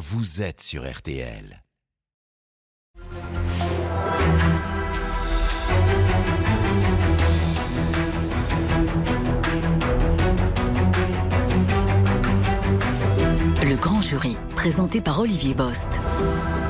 vous êtes sur RTL. Le grand jury, présenté par Olivier Bost.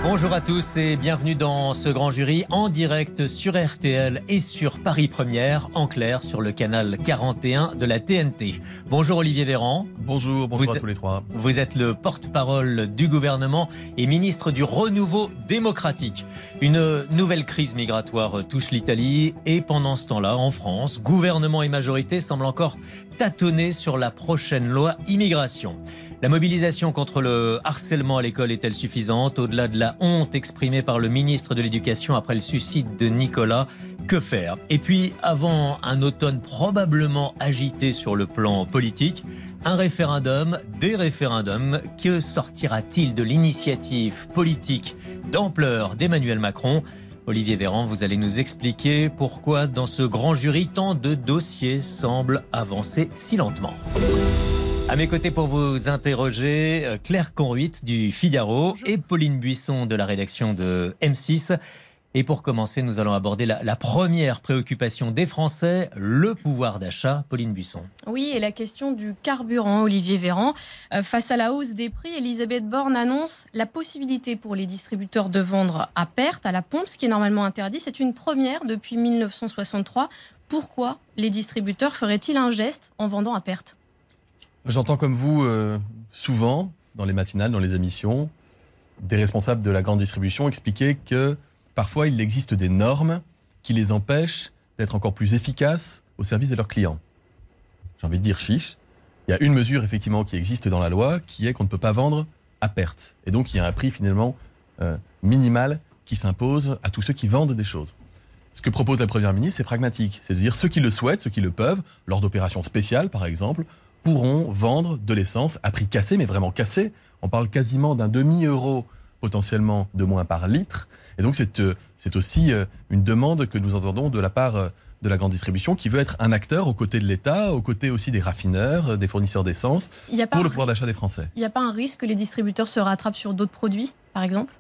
Bonjour à tous et bienvenue dans ce grand jury en direct sur RTL et sur Paris Première, en clair sur le canal 41 de la TNT. Bonjour Olivier Véran. Bonjour, bonjour Vous à tous les trois. Vous êtes le porte-parole du gouvernement et ministre du renouveau démocratique. Une nouvelle crise migratoire touche l'Italie et pendant ce temps-là, en France, gouvernement et majorité semblent encore tâtonner sur la prochaine loi immigration. La mobilisation contre le harcèlement à l'école est-elle suffisante? Au-delà de la honte exprimée par le ministre de l'Éducation après le suicide de Nicolas, que faire? Et puis, avant un automne probablement agité sur le plan politique, un référendum, des référendums, que sortira-t-il de l'initiative politique d'ampleur d'Emmanuel Macron? Olivier Véran, vous allez nous expliquer pourquoi dans ce grand jury tant de dossiers semblent avancer si lentement. À mes côtés pour vous interroger, euh, Claire Conruit du Figaro et Pauline Buisson de la rédaction de M6. Et pour commencer, nous allons aborder la, la première préoccupation des Français, le pouvoir d'achat. Pauline Buisson. Oui, et la question du carburant, Olivier Véran. Euh, face à la hausse des prix, Elisabeth Borne annonce la possibilité pour les distributeurs de vendre à perte, à la pompe, ce qui est normalement interdit. C'est une première depuis 1963. Pourquoi les distributeurs feraient-ils un geste en vendant à perte? J'entends comme vous euh, souvent, dans les matinales, dans les émissions, des responsables de la grande distribution expliquer que parfois il existe des normes qui les empêchent d'être encore plus efficaces au service de leurs clients. J'ai envie de dire chiche. Il y a une mesure effectivement qui existe dans la loi qui est qu'on ne peut pas vendre à perte. Et donc il y a un prix finalement euh, minimal qui s'impose à tous ceux qui vendent des choses. Ce que propose la Première ministre, c'est pragmatique. C'est de dire ceux qui le souhaitent, ceux qui le peuvent, lors d'opérations spéciales par exemple, pourront vendre de l'essence à prix cassé, mais vraiment cassé. On parle quasiment d'un demi-euro potentiellement de moins par litre. Et donc c'est euh, aussi euh, une demande que nous entendons de la part euh, de la grande distribution qui veut être un acteur aux côtés de l'État, aux côtés aussi des raffineurs, des fournisseurs d'essence, n'y pour le pouvoir d'achat des Français. il y a pas un risque que les distributeurs se rattrapent sur d'autres produits, par exemple?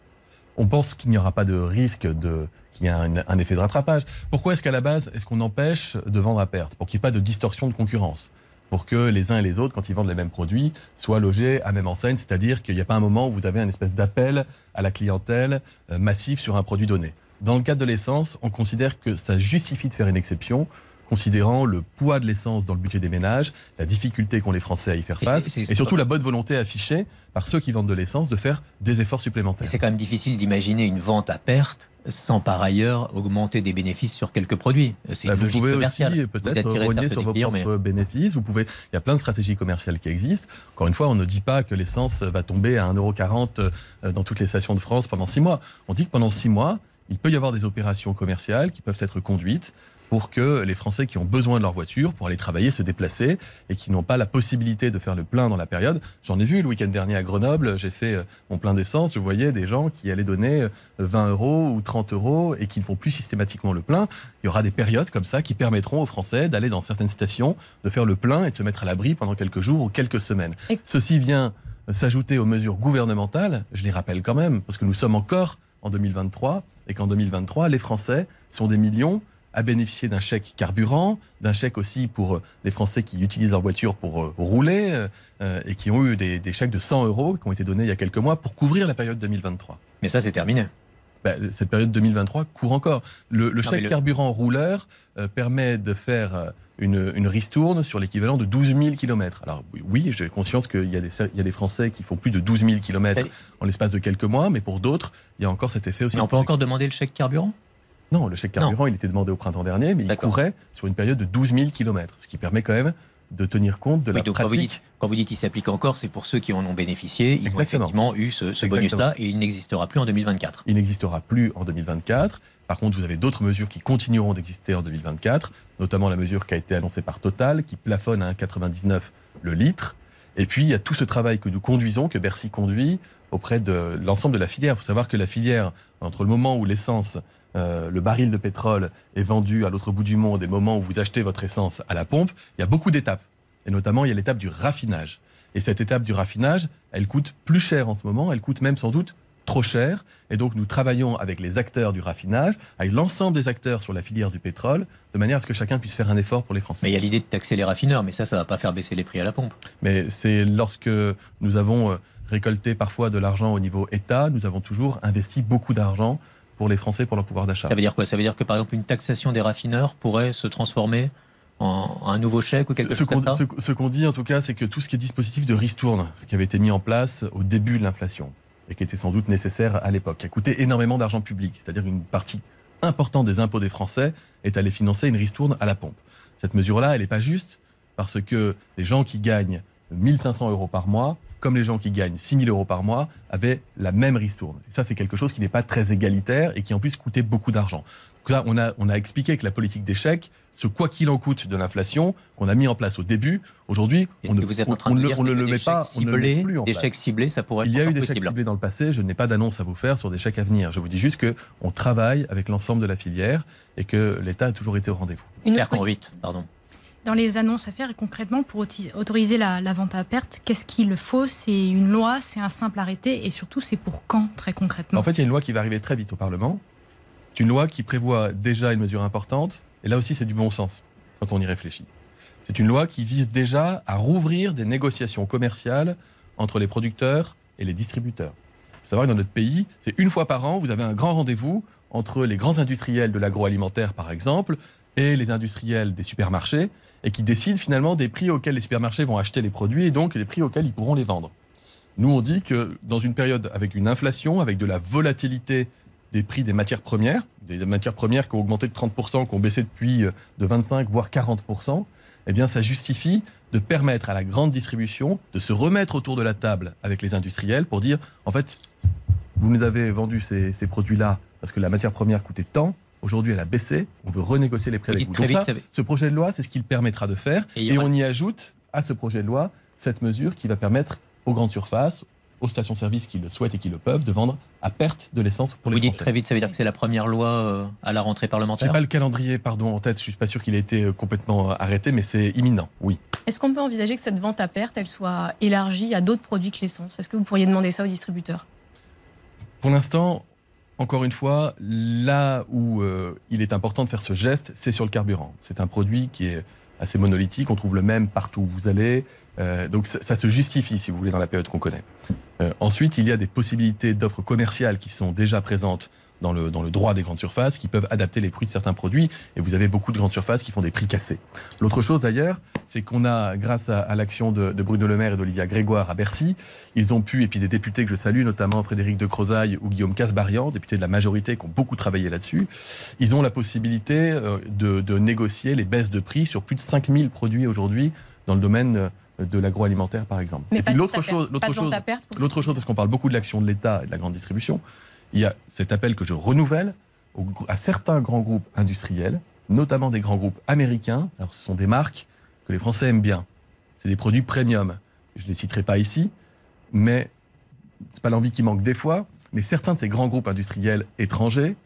On pense qu'il n'y aura pas de risque de qu'il y ait un, un effet de rattrapage. Pourquoi est-ce qu'à la base, est-ce qu'on empêche de vendre à perte? Pour qu'il n'y ait pas de distorsion de concurrence. Pour que les uns et les autres, quand ils vendent les mêmes produits, soient logés à même enseigne, c'est-à-dire qu'il n'y a pas un moment où vous avez un espèce d'appel à la clientèle euh, massif sur un produit donné. Dans le cadre de l'essence, on considère que ça justifie de faire une exception, considérant le poids de l'essence dans le budget des ménages, la difficulté qu'ont les Français à y faire Et face, c'est- et surtout la bonne volonté affichée par ceux qui vendent de l'essence de faire des efforts Et supplémentaires. c'est quand même difficile d'imaginer une vente à perte sans par ailleurs augmenter des bénéfices sur quelques produits. C'est Bah, une vous logique pouvez commerciale. aussi peut-être rogner sur vos clients, mais- propres bénéfices. Vous pouvez, il y a plein de stratégies commerciales qui existent. Encore une fois, on ne dit pas que l'essence va tomber à 1,40€ euh, dans toutes les stations de France pendant six mois. On dit que pendant six mois, il peut y avoir des opérations commerciales qui peuvent être conduites pour que les Français qui ont besoin de leur voiture pour aller travailler, se déplacer et qui n'ont pas la possibilité de faire le plein dans la période. J'en ai vu le week-end dernier à Grenoble, j'ai fait euh, mon plein d'essence, je voyais des gens qui allaient donner euh, 20 euros ou 30 euros et qui ne font plus systématiquement le plein. Il y aura des périodes comme ça qui permettront aux Français d'aller dans certaines stations, de faire le plein et de se mettre à l'abri pendant quelques jours ou quelques semaines. Ceci vient euh, s'ajouter aux mesures gouvernementales, je les rappelle quand même, parce que nous sommes encore en 2023 et qu'en 2023, les Français sont des millions à bénéficier d'un chèque carburant, d'un chèque aussi pour euh, les Français qui utilisent leur voiture pour euh, rouler euh, et qui ont eu des, des chèques de 100 euros qui ont été donnés il y a quelques mois pour couvrir la période 2023. Mais ça, c'est terminé. Ben, cette période 2023 court encore. Le, chèque le- carburant rouleur euh, permet de faire une, une ristourne sur l'équivalent de 12 000 km. Alors oui, j'ai conscience qu'il y, a des- il y a des Français qui font plus de 12 000 km en l'espace de quelques mois, mais pour d'autres, il y a encore cet effet aussi. Mais on peut encore demander le chèque carburant? Non, le chèque carburant, il était demandé au printemps dernier, mais il courait sur une période de 12 000 km, ce qui permet quand même de tenir compte de Oui, la donc quand vous pratique. dites, quand vous dites il s'applique encore, c'est pour ceux qui en ont bénéficié. Ils ont Exactement. effectivement eu ce, ce bonus-là et il n'existera plus en 2024. Il n'existera plus en 2024. Par contre, vous avez d'autres mesures qui continueront d'exister en 2024, notamment la mesure qui a été annoncée par Total, qui plafonne à 1,99 le litre. Et puis, il y a tout ce travail que nous conduisons, que Bercy conduit auprès de l'ensemble de la filière. Il faut savoir que la filière, entre le moment où l'essence, euh, le baril de pétrole est vendu à l'autre bout du monde et le moment où vous achetez votre essence à la pompe, il y a beaucoup d'étapes. Et notamment, il y a l'étape du raffinage. Et cette étape du raffinage, elle coûte plus cher en ce moment, elle coûte même sans doute trop cher. Et donc nous travaillons avec les acteurs du raffinage, avec l'ensemble des acteurs sur la filière du pétrole, de manière à ce que chacun puisse faire un effort pour les Français. Mais il y a l'idée de taxer les raffineurs, mais ça, ça ne va pas faire baisser les prix à la pompe. Mais c'est lorsque nous avons euh, récolté parfois de l'argent au niveau État, nous avons toujours investi beaucoup d'argent pour les Français, pour leur pouvoir d'achat. Ça veut dire quoi? Ça veut dire que par exemple une taxation des raffineurs pourrait se transformer en un nouveau chèque ou quelque chose comme ça? Ce qu'on dit en tout cas, c'est que tout ce qui est dispositif de ristourne, ce qui avait été mis en place au début de l'inflation, et qui était sans doute nécessaire à l'époque, qui a coûté énormément d'argent public, c'est-à-dire une partie importante des impôts des Français est allée financer une ristourne à la pompe. Cette mesure-là, elle n'est pas juste parce que les gens qui gagnent 1500 euros par mois, comme les gens qui gagnent 6000 euros par mois, avaient la même ristourne. Et ça, c'est quelque chose qui n'est pas très égalitaire et qui en plus coûtait beaucoup d'argent. Là, on a, on a expliqué que la politique des chèques, ce quoi qu'il en coûte de l'inflation qu'on a mis en place au début, aujourd'hui, on, ne, le met pas, on ne le met plus en Des chèques ciblés, ça pourrait être Il y a eu des chèques ciblés dans le passé, je n'ai pas d'annonce à vous faire sur des chèques à venir. Je vous dis juste qu'on travaille avec l'ensemble de la filière et que l'État a toujours été au rendez-vous. Une vite, pardon dans les annonces à faire et concrètement pour autoriser la, vente à perte, qu'est-ce qu'il faut? C'est une loi, c'est un simple arrêté et surtout c'est pour quand très concrètement? En fait, il y a une loi qui va arriver très vite au Parlement c'est une loi qui prévoit déjà une mesure importante, et là aussi c'est du bon sens quand on y réfléchit. C'est une loi qui vise déjà à rouvrir des négociations commerciales entre les producteurs et les distributeurs. Il faut savoir que dans notre pays, c'est une fois par an, vous avez un grand rendez-vous entre les grands industriels de l'agroalimentaire, par exemple, et les industriels des supermarchés, et qui décident finalement des prix auxquels les supermarchés vont acheter les produits et donc les prix auxquels ils pourront les vendre. Nous, on dit que dans une période avec une inflation, avec de la volatilité des prix des matières premières, des matières premières qui ont augmenté de 30%, qui ont baissé depuis euh, de 25 voire 40%, eh bien ça justifie de permettre à la grande distribution de se remettre autour de la table avec les industriels pour dire en fait vous nous avez vendu ces, produits-là parce que la matière première coûtait tant, aujourd'hui elle a baissé, on veut renégocier les prix avec vous. Donc ça, ce projet de loi, c'est ce qu'il permettra de faire. Et on y ajoute à ce projet de loi cette mesure qui va permettre aux grandes surfaces, aux stations-service qui le souhaitent et qui le peuvent de vendre à perte de l'essence pour les Vous dites très vite, ça veut dire que c'est la première loi euh, à la rentrée parlementaire. Je n'ai pas le calendrier pardon, en tête, je ne suis pas sûr qu'il ait été euh, complètement euh, arrêté, mais c'est imminent, oui. Est-ce qu'on peut envisager que cette vente à perte, elle soit élargie à d'autres produits que l'essence? Est-ce que vous pourriez demander ça aux distributeurs? Pour l'instant, encore une fois, là où il est important de faire ce geste, c'est sur le carburant. C'est un produit qui est assez monolithique, on trouve le même partout où vous allez, donc ça, ça, se justifie, si vous voulez, dans la période qu'on connaît. Euh, ensuite, il y a des possibilités d'offres commerciales qui sont déjà présentes dans le, dans le droit des grandes surfaces, qui peuvent adapter les prix de certains produits. Et vous avez beaucoup de grandes surfaces qui font des prix cassés. L'autre chose d'ailleurs, c'est qu'on a, grâce à, l'action de, Bruno Le Maire et d'Olivia Grégoire à Bercy, ils ont pu, et puis des députés que je salue, notamment Frédéric de Crozaille ou Guillaume Casbarian, députés de la majorité qui ont beaucoup travaillé là-dessus, ils ont la possibilité euh, de, de négocier les baisses de prix sur plus de 5000 produits aujourd'hui dans le domaine euh, de l'agroalimentaire, par exemple. Mais et l'autre chose, l'autre chose, l'autre chose, parce qu'on parle beaucoup de l'action de l'État et de la grande distribution, il y a cet appel que je renouvelle à certains grands groupes industriels, notamment des grands groupes américains. Alors, ce sont des marques que les Français aiment bien. C'est des produits premium. Je ne les citerai pas ici, mais c'est pas l'envie qui manque des fois. Mais certains de ces grands groupes industriels étrangers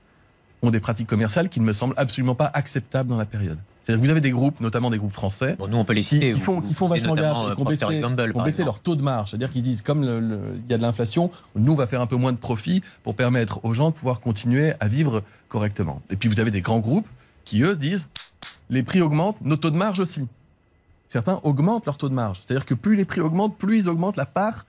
ont des pratiques commerciales qui ne me semblent absolument pas acceptables dans la période. C'est-à-dire que vous avez des groupes, notamment des groupes français, nous on peut les citer, qui, font, qui font vachement gaffe, qui ont baissé, leur taux de marge. C'est-à-dire qu'ils disent, comme il y a de l'inflation, nous on va faire un peu moins de profit pour permettre aux gens de pouvoir continuer à vivre correctement. Et puis vous avez des grands groupes qui, eux, disent, les prix augmentent, nos taux de marge aussi. Certains augmentent leur taux de marge. C'est-à-dire que plus les prix augmentent, plus ils augmentent la part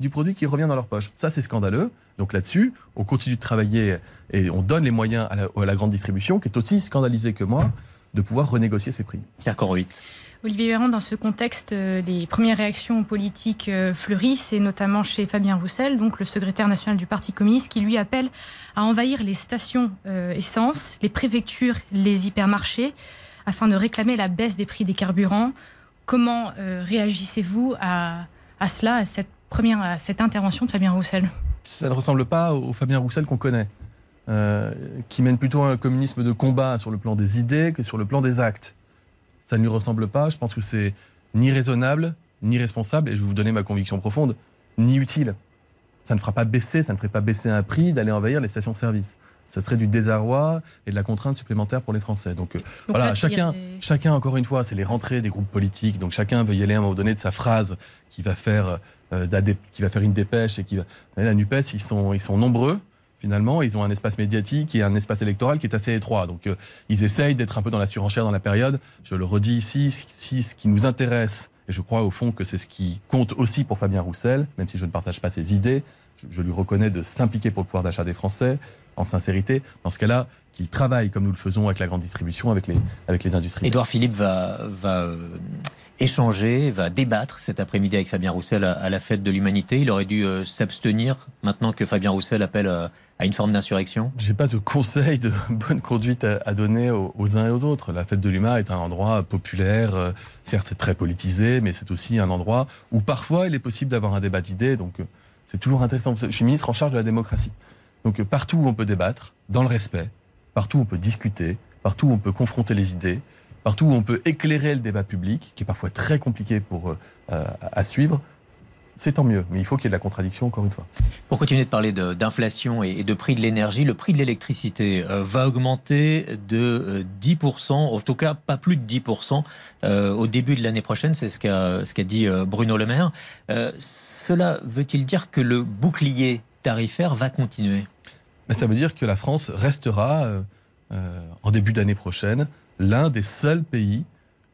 du produit qui revient dans leur poche. Ça, c'est scandaleux. Donc là-dessus, on continue de travailler et on donne les moyens à la, à la grande distribution, qui est aussi scandalisée que moi de pouvoir renégocier ses prix. Pierre Olivier Véran, dans ce contexte, euh, les premières réactions politiques euh, fleurissent, et notamment chez Fabien Roussel, donc le secrétaire national du Parti communiste, qui lui appelle à envahir les stations euh, essence, les préfectures, les hypermarchés, afin de réclamer la baisse des prix des carburants. Comment réagissez-vous à, cela, à cette, première, à cette intervention de Fabien Roussel Ça ne ressemble pas au Fabien Roussel qu'on connaît. Euh, qui mène plutôt un communisme de combat sur le plan des idées que sur le plan des actes. Ça ne lui ressemble pas. Je pense que c'est ni raisonnable, ni responsable, et je vais vous donner ma conviction profonde, ni utile. Ça ne fera pas baisser, ça ne ferait pas baisser un prix d'aller envahir les stations-service. ça serait du désarroi et de la contrainte supplémentaire pour les Français. Donc, euh, Donc voilà, là, chacun, des- chacun, encore une fois, c'est les rentrées des groupes politiques. Donc chacun veut y aller à un moment donné de sa phrase qui va faire, euh, qui va faire une dépêche et qui va. Vous savez, la Nupes, ils sont, ils sont nombreux. Finalement, ils ont un espace médiatique et un espace électoral qui est assez étroit. Donc, euh, ils essayent d'être un peu dans la surenchère dans la période. Je le redis ici, si ce qui nous intéresse, et je crois au fond que c'est ce qui compte aussi pour Fabien Roussel, même si je ne partage pas ses idées, je, lui reconnais de s'impliquer pour le pouvoir d'achat des Français, en sincérité. Dans ce cas-là, qu'il travaille comme nous le faisons avec la grande distribution, avec les, avec les industries. Édouard Philippe va, va euh, échanger, va débattre cet après-midi avec Fabien Roussel à, la fête de l'humanité. Il aurait dû euh, s'abstenir maintenant que Fabien Roussel appelle euh, à une forme d'insurrection. J'ai pas de conseils de bonne conduite à, donner aux, uns et aux autres. La fête de l'UMA est un endroit populaire, euh, certes très politisé, mais c'est aussi un endroit où parfois il est possible d'avoir un débat d'idées. Donc c'est toujours intéressant. Je suis ministre en charge de la démocratie. Donc partout où on peut débattre, dans le respect, partout où on peut discuter, partout où on peut confronter les idées, partout où on peut éclairer le débat public, qui est parfois très compliqué pour, euh, euh, à suivre, c'est tant mieux. Mais il faut qu'il y ait de la contradiction, encore une fois. Pour continuer de parler d'inflation et, de prix de l'énergie, le prix de l'électricité euh, va augmenter de euh, 10%, en tout cas pas plus de 10% euh, au début de l'année prochaine, c'est ce qu'a ce qu'a dit euh, Bruno Le Maire. Euh, cela veut-il dire que le bouclier tarifaire va continuer? Ça veut dire que la France restera, euh, euh, en début d'année prochaine, l'un des seuls pays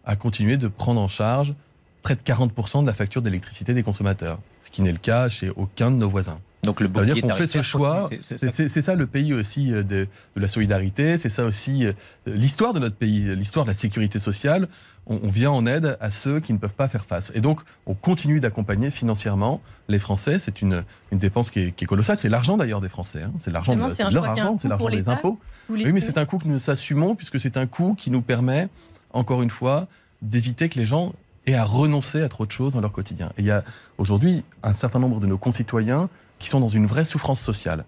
à continuer de prendre en charge près de 40% de la facture d'électricité des consommateurs, ce qui n'est le cas chez aucun de nos voisins. Donc le Ça veut bouclier dire qu'on fait ce choix. c'est- ça. le pays aussi euh, de, de la solidarité, c'est ça aussi euh, l'histoire de notre pays, l'histoire de la sécurité sociale. On, on vient en aide à ceux qui ne peuvent pas faire face. Et donc, on continue d'accompagner financièrement les Français. C'est une, une dépense qui est, qui est colossale. C'est l'argent d'ailleurs des Français. hein. C'est l'argent de, c'est leur argent, c'est l'argent des impôts. Oui, mais c'est un coût que nous assumons puisque c'est un coût qui nous permet, encore une fois, d'éviter que les gens aient à renoncer à trop de choses dans leur quotidien. Et il y a aujourd'hui un certain nombre de nos concitoyens qui sont dans une vraie souffrance sociale,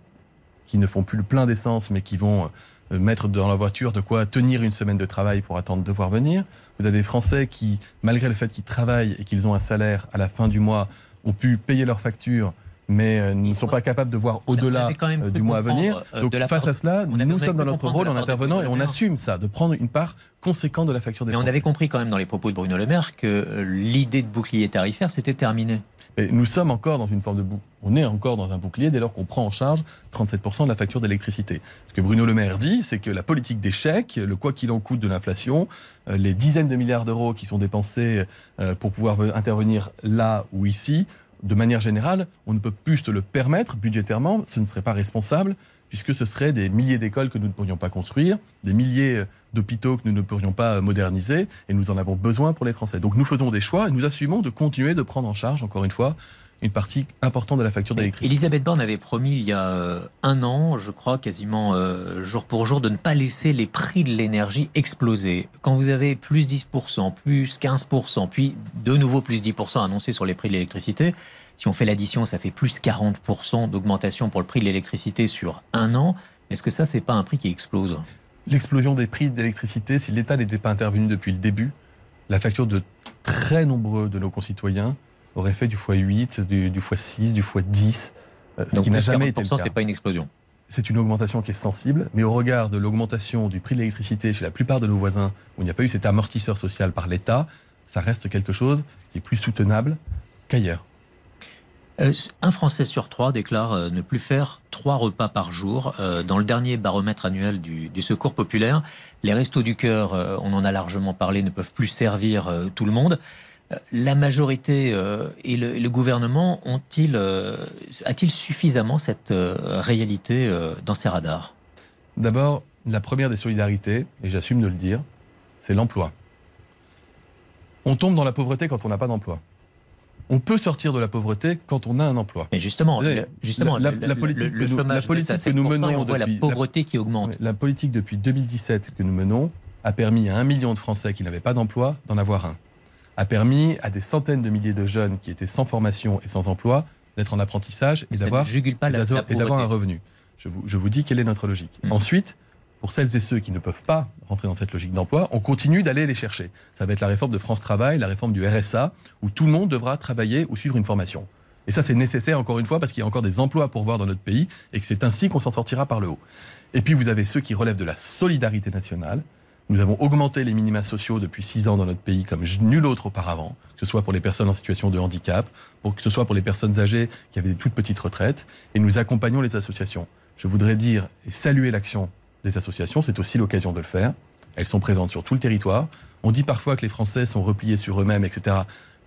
qui ne font plus le plein d'essence, mais qui vont euh, mettre dans la voiture de quoi tenir une semaine de travail pour attendre de voir venir. Vous avez des Français qui, malgré le fait qu'ils travaillent et qu'ils ont un salaire à la fin du mois, ont pu payer leurs factures, mais euh, ne sont pas capables de voir au-delà euh, du mois à venir. euh, Donc face à cela, nous sommes dans notre rôle en intervenant et on assume ça, de prendre une part conséquente de la facture des Mais on avait compris quand même dans les propos de Bruno Le Maire que l'idée de bouclier tarifaire, c'était terminé. Et nous sommes encore dans une forme de bou on est encore dans un bouclier dès lors qu'on prend en charge 37% de la facture d'électricité. Ce que Bruno Le Maire dit, c'est que la politique des chèques, le quoi qu'il en coûte de l'inflation, les dizaines de milliards d'euros qui sont dépensés pour pouvoir intervenir là ou ici, de manière générale, on ne peut plus se le permettre budgétairement, ce ne serait pas responsable, puisque ce serait des milliers d'écoles que nous ne pourrions pas construire, des milliers euh, d'hôpitaux que nous ne pourrions pas euh, moderniser, et nous en avons besoin pour les Français. Donc nous faisons des choix et nous assumons de continuer de prendre en charge, encore une fois, une partie importante de la facture d'électricité. Elisabeth Borne avait promis il y a euh, un an, je crois, quasiment euh, jour pour jour, de ne pas laisser les prix de l'énergie exploser. Quand vous avez plus 10%, plus 15%, puis de nouveau plus 10% annoncé sur les prix de l'électricité, si on fait l'addition, ça fait plus 40% d'augmentation pour le prix de l'électricité sur un an. Est-ce que ça, c'est pas un prix qui explose? L'explosion des prix d'électricité, si l'État n'était pas intervenu depuis le début, la facture de très nombreux de nos concitoyens aurait fait du x8, du, du x6, du x10, euh, ce qui n'a jamais été 40%, le cas. c'est pas une explosion. C'est une augmentation qui est sensible, mais au regard de l'augmentation du prix de l'électricité chez la plupart de nos voisins, où il n'y a pas eu cet amortisseur social par l'État, ça reste quelque chose qui est plus soutenable qu'ailleurs. Euh, un Français sur trois déclare euh, ne plus faire trois repas par jour. Euh, dans le dernier baromètre annuel du, du Secours populaire, les restos du cœur, on en a largement parlé, ne peuvent plus servir tout le monde. La majorité euh, et, le, et le gouvernement ont-ils, euh, a-t-il suffisamment cette euh, réalité dans ses radars? D'abord, la première des solidarités, et j'assume de le dire, c'est l'emploi. On tombe dans la pauvreté quand on n'a pas d'emploi. On peut sortir de la pauvreté quand on a un emploi. Mais justement, le- justement, la- politique le, que nous- la chômage politique baisse à que nous 7%, et menons on voit la depuis- pauvreté qui augmente. La politique depuis 2017 que nous menons a permis à un million de Français qui n'avaient pas d'emploi d'en avoir un. A permis à des centaines de milliers de jeunes qui étaient sans formation et sans emploi d'être en apprentissage et d'avoir un revenu. Je vous, je vous dis quelle est notre logique. Mhm. Ensuite, pour celles et ceux qui ne peuvent pas rentrer dans cette logique d'emploi, on continue d'aller les chercher. Ça va être la réforme de France Travail, la réforme du RSA, où tout le monde devra travailler ou suivre une formation. Et ça, c'est nécessaire, encore une fois, parce qu'il y a encore des emplois pour voir dans notre pays et que c'est ainsi qu'on s'en sortira par le haut. Et puis, vous avez ceux qui relèvent de la solidarité nationale. Nous avons augmenté les minima sociaux depuis six ans dans notre pays comme nul autre auparavant, que ce soit pour les personnes en situation de handicap, que ce soit pour les personnes âgées qui avaient des toutes petites retraites, et nous accompagnons les associations. Je voudrais dire et saluer l'action des associations, c'est aussi l'occasion de le faire. Elles sont présentes sur tout le territoire. On dit parfois que les Français sont repliés sur eux-mêmes, etc.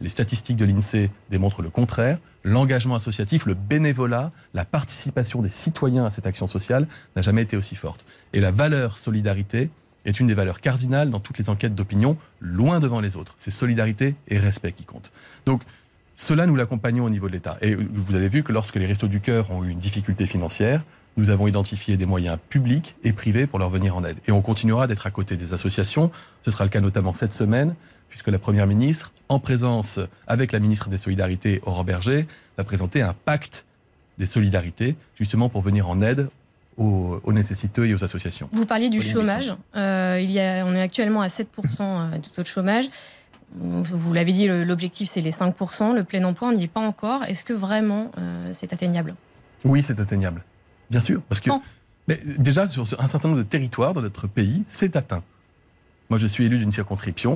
Les statistiques de l'INSEE démontrent le contraire. L'engagement associatif, le bénévolat, la participation des citoyens à cette action sociale n'a jamais été aussi forte. Et la valeur solidarité est une des valeurs cardinales dans toutes les enquêtes d'opinion, loin devant les autres. C'est solidarité et respect qui comptent. Donc, cela, nous l'accompagnons au niveau de l'État. Et vous avez vu que lorsque les Restos du Cœur ont eu une difficulté financière, nous avons identifié des moyens publics et privés pour leur venir en aide. Et on continuera d'être à côté des associations. Ce sera le cas notamment cette semaine, puisque la Première ministre, en présence avec la ministre des Solidarités, Aurore Berger, va présenter un pacte des solidarités, justement pour venir en aide aux, nécessiteux et aux associations. Vous parliez du chômage. Euh, il y a, on est actuellement à 7% euh, de taux de chômage. Vous l'avez dit, l'objectif c'est les 5%. Le plein emploi, on n'y est pas encore. Est-ce que vraiment euh, c'est atteignable? Oui, c'est atteignable. Bien sûr, parce que mais déjà sur un certain nombre de territoires dans notre pays, c'est atteint. Moi, je suis élu d'une circonscription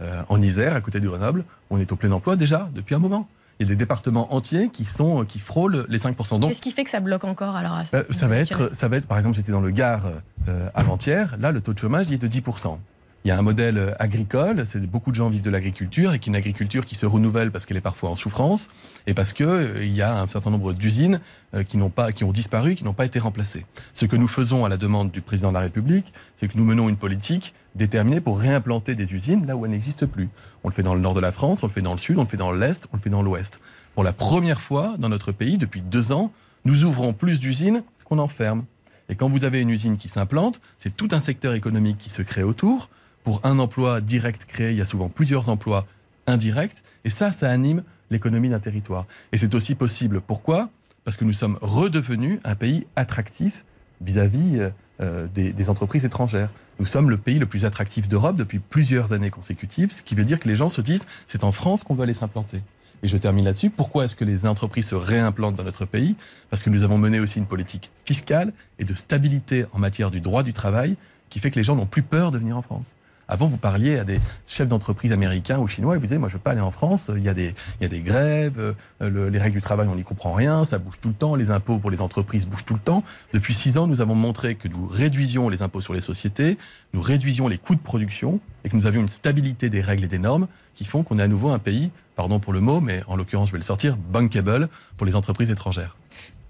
euh, en Isère, à côté du Grenoble. On est au plein emploi déjà depuis un moment. Il y a des départements entiers qui sont qui frôlent les 5%. Qu'est-ce qui fait que ça bloque encore alors à euh, ça va être ça va être par exemple j'étais dans le Gard euh, avant-hier, là le taux de chômage il est de 10%. Il y a un modèle agricole, c'est beaucoup de gens vivent de l'agriculture et qu'une agriculture qui se renouvelle parce qu'elle est parfois en souffrance et parce que euh, il y a un certain nombre d'usines euh, qui n'ont pas, qui ont disparu, qui n'ont pas été remplacées. Ce que nous faisons à la demande du président de la République, c'est que nous menons une politique déterminée pour réimplanter des usines là où elles n'existent plus. On le fait dans le nord de la France, on le fait dans le sud, on le fait dans l'est, on le fait dans l'ouest. Pour la première fois dans notre pays, depuis deux ans, nous ouvrons plus d'usines qu'on en ferme. Et quand vous avez une usine qui s'implante, c'est tout un secteur économique qui se crée autour pour un emploi direct créé, il y a souvent plusieurs emplois indirects. Et ça, ça anime l'économie d'un territoire. Et c'est aussi possible. Pourquoi? Parce que nous sommes redevenus un pays attractif vis-à-vis euh, euh, des, des, entreprises étrangères. Nous sommes le pays le plus attractif d'Europe depuis plusieurs années consécutives, ce qui veut dire que les gens se disent c'est en France qu'on veut aller s'implanter. Et je termine là-dessus. Pourquoi est-ce que les entreprises se réimplantent dans notre pays? Parce que nous avons mené aussi une politique fiscale et de stabilité en matière du droit du travail qui fait que les gens n'ont plus peur de venir en France. Avant, vous parliez à des chefs d'entreprise américains ou chinois et vous disiez, moi, je veux pas aller en France, il y a des, il y a des grèves, euh, les règles du travail, on n'y comprend rien, ça bouge tout le temps, les impôts pour les entreprises bougent tout le temps. Depuis six ans, nous avons montré que nous réduisions les impôts sur les sociétés, nous réduisions les coûts de production et que nous avions une stabilité des règles et des normes qui font qu'on est à nouveau un pays, pardon pour le mot, mais en l'occurrence, je vais le sortir, bankable pour les entreprises étrangères.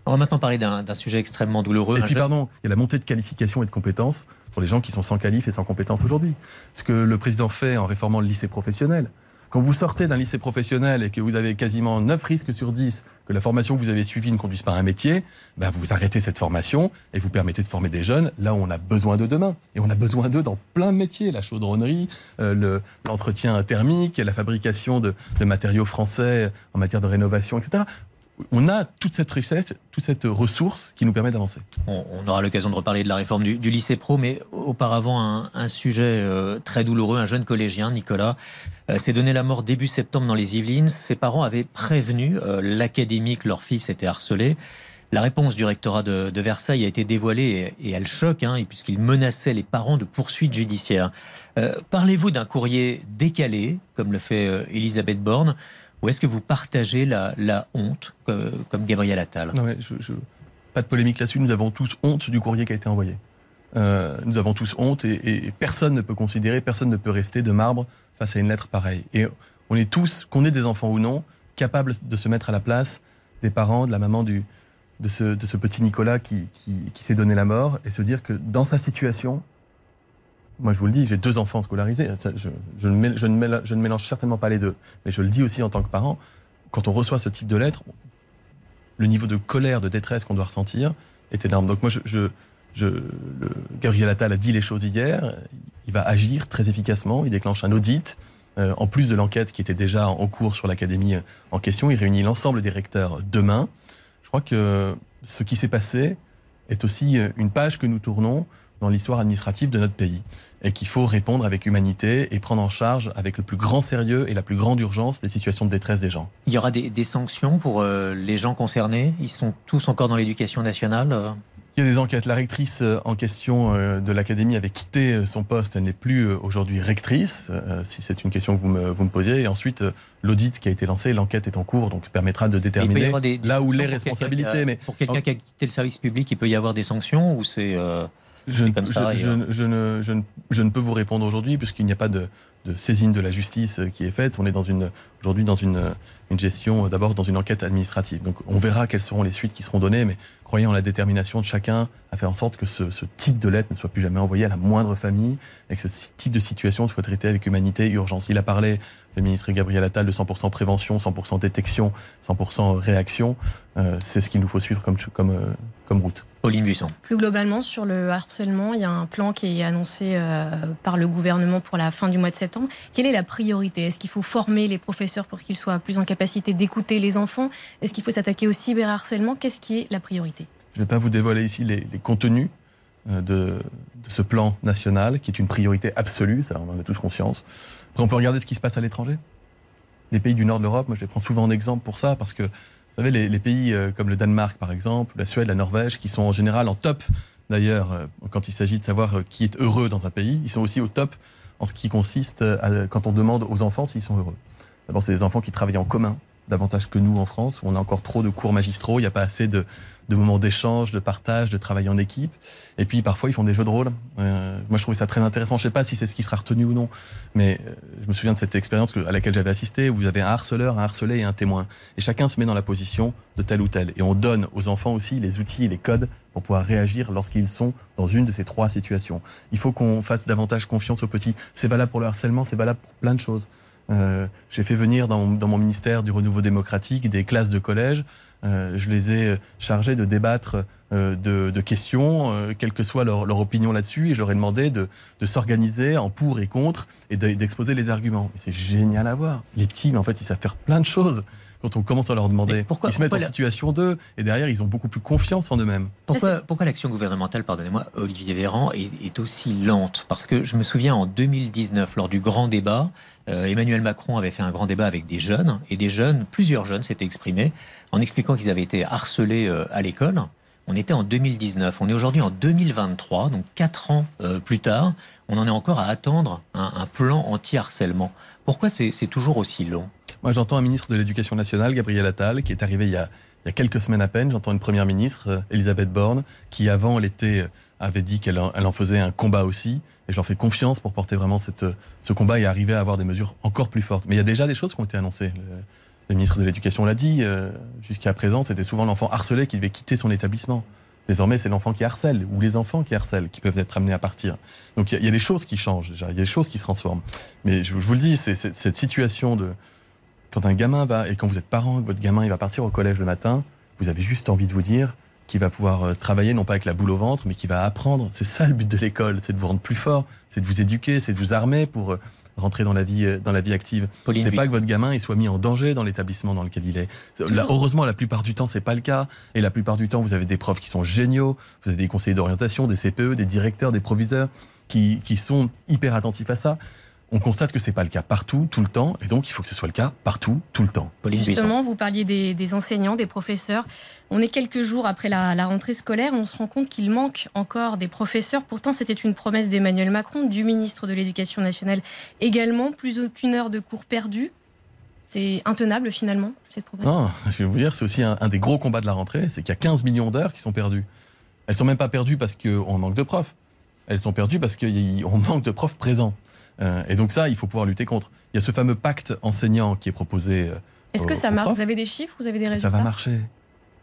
On va maintenant parler d'un sujet extrêmement douloureux. Et puis, pardon, il y a la montée de qualification et de compétences pour les gens qui sont sans qualif et sans compétences aujourd'hui. Ce que le président fait en réformant le lycée professionnel. Quand vous sortez d'un lycée professionnel et que vous avez quasiment 9 risques sur 10 que la formation que vous avez suivie ne conduise pas à un métier, ben vous arrêtez cette formation et vous permettez de former des jeunes là où on a besoin d'eux demain. Et on a besoin d'eux dans plein de métiers, la chaudronnerie, euh, l'entretien thermique, la fabrication de, de matériaux français en matière de rénovation, etc on a toute cette richesse, toute cette ressource qui nous permet d'avancer. On, aura l'occasion de reparler de la réforme du, lycée pro, mais auparavant, un, sujet euh, très douloureux. Un jeune collégien, Nicolas, euh, s'est donné la mort début septembre dans les Yvelines. Ses parents avaient prévenu euh, l'académie que leur fils était harcelé. La réponse du rectorat de, Versailles a été dévoilée et, elle choque, hein, puisqu'il menaçait les parents de poursuites judiciaires. Parlez-vous d'un courrier décalé, comme le fait Elisabeth Borne ou est-ce que vous partagez la, honte, comme Gabriel Attal non, Pas de polémique là-dessus. Nous avons tous honte du courrier qui a été envoyé. Euh, nous avons tous honte et, personne ne peut considérer, personne ne peut rester de marbre face à une lettre pareille. Et on est tous, qu'on ait des enfants ou non, capables de se mettre à la place des parents, de la maman de, ce, petit Nicolas qui, qui s'est donné la mort et se dire que dans sa situation, moi, je vous le dis, j'ai deux enfants scolarisés. Je, ne mélange, certainement pas les deux. Mais je le dis aussi en tant que parent, quand on reçoit ce type de lettre, le niveau de colère, de détresse qu'on doit ressentir est énorme. Donc moi, Gabriel Attal a dit les choses hier. Il va agir très efficacement. Il déclenche un audit. Euh, en plus de l'enquête qui était déjà en cours sur l'académie en question, il réunit l'ensemble des recteurs demain. Je crois que ce qui s'est passé est aussi une page que nous tournons dans l'histoire administrative de notre pays et qu'il faut répondre avec humanité et prendre en charge avec le plus grand sérieux et la plus grande urgence les situations de détresse des gens. Il y aura des, sanctions pour euh, les gens concernés? Ils sont tous encore dans l'éducation nationale euh? Il y a des enquêtes. La rectrice euh, en question de l'académie avait quitté son poste. Elle n'est plus aujourd'hui rectrice, si c'est une question que vous me, vous me posiez. Et ensuite, l'audit qui a été lancé, l'enquête est en cours, donc permettra de déterminer là où les responsabilités. mais pour quelqu'un qui a quitté le service public, il peut y avoir des sanctions ou c'est je, ne, peux vous répondre aujourd'hui puisqu'il n'y a pas de, saisine de la justice qui est faite. On est dans une aujourd'hui dans une, une gestion euh, d'abord dans une enquête administrative. Donc on verra quelles seront les suites qui seront données, mais croyez en la détermination de chacun à faire en sorte que ce, type de lettre ne soit plus jamais envoyé à la moindre famille et que ce type de situation soit traité avec humanité et urgence. Il a parlé, le ministre Gabriel Attal, de 100% prévention, 100% détection, 100% réaction. Euh, c'est ce qu'il nous faut suivre comme, comme, euh, comme route. Pauline Buisson. Plus globalement, sur le harcèlement, il y a un plan qui est annoncé euh, par le gouvernement pour la fin du mois de septembre. Quelle est la priorité? Est-ce qu'il faut former les professeurs pour qu'ils soient plus en capacité d'écouter les enfants Est-ce qu'il faut s'attaquer au cyberharcèlement? Qu'est-ce qui est la priorité? Je ne vais pas vous dévoiler ici les, contenus euh, de, ce plan national, qui est une priorité absolue, ça on en a tous conscience. Après, on peut regarder ce qui se passe à l'étranger. Les pays du nord de l'Europe, moi je les prends souvent en exemple pour ça, parce que vous savez, les, pays euh, comme le Danemark, par exemple, la Suède, la Norvège, qui sont en général en top, d'ailleurs, euh, quand il s'agit de savoir qui est heureux dans un pays, ils sont aussi au top en ce qui consiste quand on demande aux enfants s'ils sont heureux. D'abord, c'est des enfants qui travaillent en commun, davantage que nous en France, où on a encore trop de cours magistraux, il n'y a pas assez de, moments d'échange, de partage, de travail en équipe. Et puis parfois, ils font des jeux de rôle. Euh, moi, je trouvais ça très intéressant. Je ne sais pas si c'est ce qui sera retenu ou non, mais euh, je me souviens de cette expérience à laquelle j'avais assisté, où vous avez un harceleur, un harcelé et un témoin. Et chacun se met dans la position de tel ou tel. Et on donne aux enfants aussi les outils et les codes pour pouvoir réagir lorsqu'ils sont dans une de ces trois situations. Il faut qu'on fasse davantage confiance aux petits. C'est valable pour le harcèlement, c'est valable pour plein de choses. Euh, j'ai fait venir dans, dans, mon ministère du renouveau démocratique des classes de collège euh, je les ai chargés de débattre euh, de, questions, euh, quelle que soit leur, opinion là-dessus, et je leur ai demandé de, s'organiser en pour et contre et d'exposer les arguments. C'est génial à voir. Les petits, mais en fait, ils savent faire plein de choses quand on commence à leur demander. Pourquoi, ils se mettent en situation d'eux, et derrière, ils ont beaucoup plus confiance en eux-mêmes. Pourquoi, pourquoi l'action gouvernementale, pardonnez-moi, Olivier Véran, est, aussi lente? Parce que je me souviens en 2019, lors du grand débat, euh, Emmanuel Macron avait fait un grand débat avec des jeunes, et des jeunes, plusieurs jeunes s'étaient exprimés en expliquant qu'ils avaient été harcelés euh, à l'école. On était en 2019, on est aujourd'hui en 2023, donc quatre ans euh, plus tard, on en est encore à attendre un, un plan anti-harcèlement. Pourquoi c'est toujours aussi long? Moi, j'entends un ministre de l'Éducation nationale, Gabriel Attal, qui est arrivé il y a, quelques semaines à peine. J'entends une première ministre, euh, Elisabeth Borne, qui avant l'été euh, avait dit qu'elle en, faisait un combat aussi. Et j'en fais confiance pour porter vraiment euh, ce combat et arriver à avoir des mesures encore plus fortes. Mais il y a déjà des choses qui ont été annoncées. Le, ministre de l'Éducation l'a dit. Jusqu'à présent, c'était souvent l'enfant harcelé qui devait quitter son établissement. Désormais, c'est l'enfant qui harcèle ou les enfants qui harcèlent qui peuvent être amenés à partir. Donc il y, a des choses qui changent déjà, il y a des choses qui se transforment. Mais je, je vous le dis, c'est cette situation de, quand un gamin va, et quand vous êtes parent, que votre gamin il va partir au collège le matin, vous avez juste envie de vous dire qu'il va pouvoir euh, travailler, non pas avec la boule au ventre, mais qu'il va apprendre. C'est ça le but de l'école, c'est de vous rendre plus fort, c'est de vous éduquer, c'est de vous armer pour euh, rentrer dans la vie, euh, dans la vie active. C'est pas que votre gamin il soit mis en danger dans l'établissement dans lequel il est. heureusement, la plupart du temps, c'est pas le cas. Et la plupart du temps, vous avez des profs qui sont géniaux, vous avez des conseillers d'orientation, des CPE, des directeurs, des proviseurs qui, qui sont hyper attentifs à ça. On constate que c'est pas le cas partout, tout le temps, et donc il faut que ce soit le cas partout, tout le temps. Justement, vous parliez des, enseignants, des professeurs. On est quelques jours après la, rentrée scolaire, on se rend compte qu'il manque encore des professeurs. Pourtant, c'était une promesse d'Emmanuel Macron, du ministre de l'Éducation nationale également. Plus aucune heure de cours perdue. C'est intenable finalement, cette promesse? Non, je vais vous dire, c'est aussi un, des gros combats de la rentrée, c'est qu'il y a 15 millions d'heures qui sont perdues. Elles sont même pas perdues parce qu'on manque de profs. Elles sont perdues parce qu'on manque de profs présents. Euh, et donc ça, il faut pouvoir lutter contre. Il y a ce fameux pacte enseignant qui est proposé. Euh, Est-ce que ça marche Vous avez des chiffres Vous avez des résultats Ça va marcher.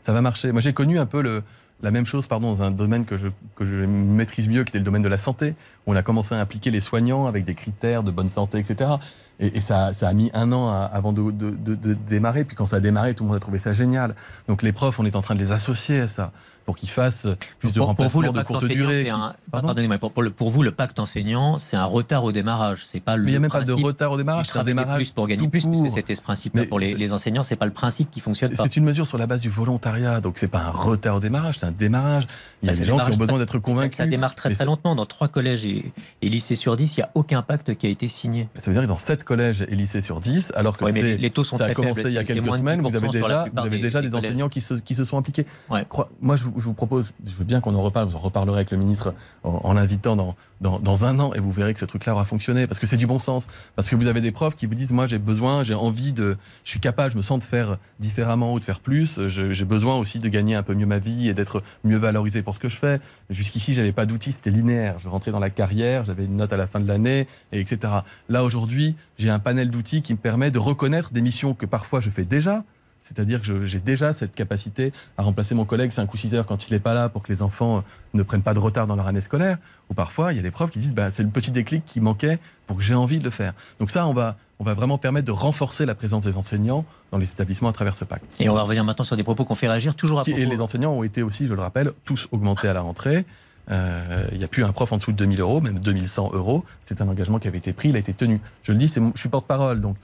Ça va marcher. Moi, j'ai connu un peu le, la même chose pardon, dans un domaine que je, que je maîtrise mieux, qui était le domaine de la santé. Où on a commencé à impliquer les soignants avec des critères de bonne santé, etc. Et, ça, ça, a mis un an avant de, de, de, démarrer. Puis quand ça a démarré, tout le monde a trouvé ça génial. Donc les profs, on est en train de les associer à ça pour qu'ils fassent plus de remplacements de courte durée. Pardonnez-moi, pour, pour, vous, le pacte enseignant, c'est un retard au démarrage. C'est pas le Mais il n'y a même pas de retard au démarrage. C'est un démarrage plus pour gagner plus, puisque c'était ce principe-là pour les, les, enseignants. C'est pas le principe qui fonctionne. C'est une mesure sur la base du volontariat, donc c'est pas un retard au démarrage, c'est un démarrage. Il y a Bah, des gens qui ont besoin d'être convaincus. ça démarre très très lentement. Dans trois collèges et, et lycées sur 10, il n'y a aucun pacte qui a été signé. Ça veut dire que dans 7 collèges et lycées sur 10, alors que Ouais, les, les taux sont ça a commencé faibles. il y a quelques semaines, vous 10% avez déjà, vous avez déjà des enseignants qui se, qui se sont impliqués. Ouais. Moi, je vous, je vous propose, je veux bien qu'on en reparle, vous en reparlerez avec le ministre en, l'invitant dans, dans, dans un an, et vous verrez que ce truc-là aura fonctionné, parce que c'est du bon sens. Parce que vous avez des profs qui vous disent, moi j'ai besoin, j'ai envie de, je suis capable, je me sens de faire différemment ou de faire plus, j'ai besoin aussi de gagner un peu mieux ma vie et d'être mieux valorisé pour ce que je fais. Jusqu'ici, j'avais pas d'outils, c'était linéaire. Je rentrais dans la carrière, j'avais une note à la fin de l'année, et etc. Là, aujourd'hui, j'ai un panel d'outils qui me permet de reconnaître des missions que parfois je fais déjà. C'est-à-dire que j'ai déjà cette capacité à remplacer mon collègue 5 ou 6 heures quand il n'est pas là pour que les enfants ne prennent pas de retard dans leur année scolaire. Ou parfois, il y a des profs qui disent bah, c'est le petit déclic qui manquait pour que j'ai envie de le faire. Donc ça, on va, on va vraiment permettre de renforcer la présence des enseignants dans les établissements à travers ce pacte. Et on va revenir maintenant sur des propos qu'on fait réagir, toujours à propos. Et les enseignants ont été aussi, je le rappelle, tous augmentés à la rentrée. Euh, Il n'y a plus un prof en dessous de 2000 euros, même 2100 euros. C'est un engagement qui avait été pris, il a été tenu. Je le dis, je suis porte-parole, donc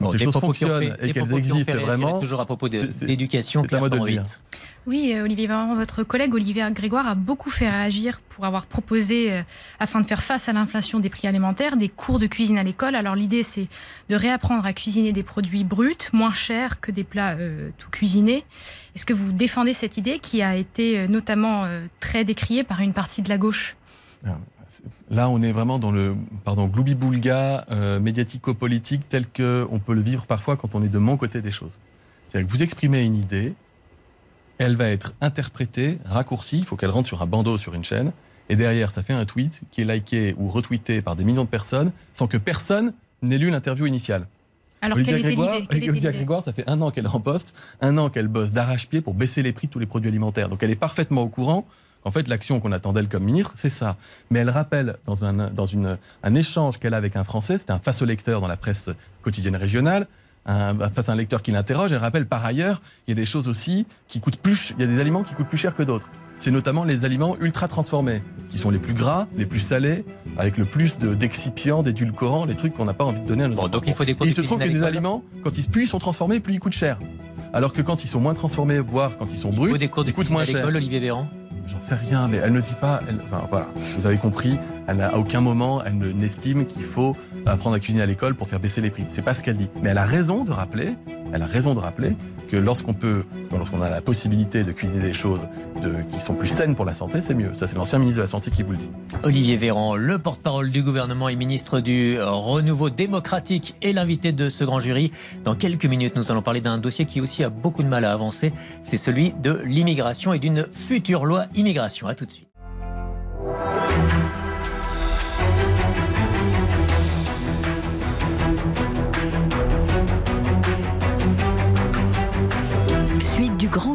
quand Bon, les choses fonctionnent fait- et qu'elles existent vraiment, Toujours à propos d'éducation. à moi de dire. Horowitz. Oui, euh, Olivier Véran, votre collègue Olivier Grégoire a beaucoup fait réagir pour avoir proposé, euh, afin de faire face à l'inflation des prix alimentaires, des cours de cuisine à l'école. Alors l'idée, c'est de réapprendre à cuisiner des produits bruts, moins chers que des plats euh, tout cuisinés. Est-ce que vous défendez cette idée qui a été euh, notamment euh, très décriée par une partie de la gauche? Là, on est vraiment dans le pardon gloubi-boulga euh, médiatico-politique tel que on peut le vivre parfois quand on est de mon côté des choses. C'est-à-dire que vous exprimez une idée, elle va être interprétée, raccourcie, il faut qu'elle rentre sur un bandeau sur une chaîne, et derrière, ça fait un tweet qui est liké ou retweeté par des millions de personnes sans que personne n'ait lu l'interview initiale. Alors Olivia quelle Grégoire, Quelle était Olivia Grégoire, ça fait un an qu'elle est en poste, un an qu'elle bosse d'arrache-pied pour baisser les prix de tous les produits alimentaires. Donc elle est parfaitement au courant. En fait, l'action qu'on attend d'elle comme ministre, c'est ça. Mais elle rappelle dans un, dans une, un échange qu'elle a avec un Français, c'était un face au lecteur dans la presse quotidienne régionale, un, face à un lecteur qui l'interroge, elle rappelle par ailleurs, il y a des choses aussi qui coûtent plus, il y a des aliments qui coûtent plus cher que d'autres. C'est notamment les aliments ultra transformés, qui sont les plus gras, les plus salés, avec le plus de- d'excipients, d'édulcorants, les trucs qu'on n'a pas envie de donner à nos Bon, donc il faut des de il se trouve que ces aliments, quand ils, plus ils sont transformés, plus ils coûtent cher. Alors que quand ils sont moins transformés, voire quand ils sont Il faut bruts, des cours de ils coûtent moins cher. l'école, Olivier Véran. J'en sais rien, mais elle ne dit pas. enfin voilà, vous avez compris. Elle n'a à aucun moment, elle ne- n'estime qu'il faut apprendre à cuisiner à l'école pour faire baisser les prix. C'est pas ce qu'elle dit. Mais elle a raison de rappeler. Elle a raison de rappeler que lorsqu'on peut, lorsqu'on a la possibilité de cuisiner des choses qui sont plus saines pour la santé, c'est mieux. Ça, c'est l'ancien ministre de la santé qui vous le dit. Olivier Véran, le porte-parole du gouvernement et ministre du Renouveau démocratique et l'invité de ce grand jury. Dans quelques minutes, nous allons parler d'un dossier qui aussi a beaucoup de mal à avancer. C'est celui de l'immigration et d'une future loi immigration. À tout de suite.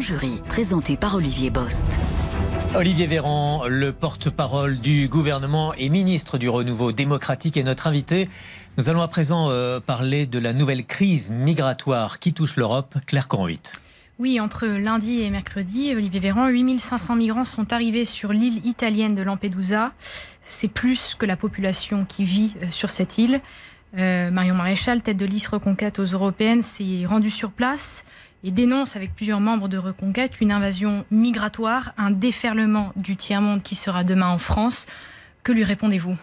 Jury, présenté par Olivier Bost. Olivier Véran, le porte-parole du gouvernement et ministre du Renouveau démocratique est notre invité. Nous allons à présent euh, parler de la nouvelle crise migratoire qui touche l'Europe. Claire Convit. Oui, entre lundi et mercredi, Olivier Véran, 8500 migrants sont arrivés sur l'île italienne de Lampedusa. C'est plus que la population qui vit euh, sur cette île. Euh, Marion Maréchal, tête de liste Reconquête aux Européennes, s'est rendue sur place et dénonce avec plusieurs membres de Reconquête une invasion migratoire, un déferlement du tiers-monde qui sera demain en France. Que lui répondez-vous?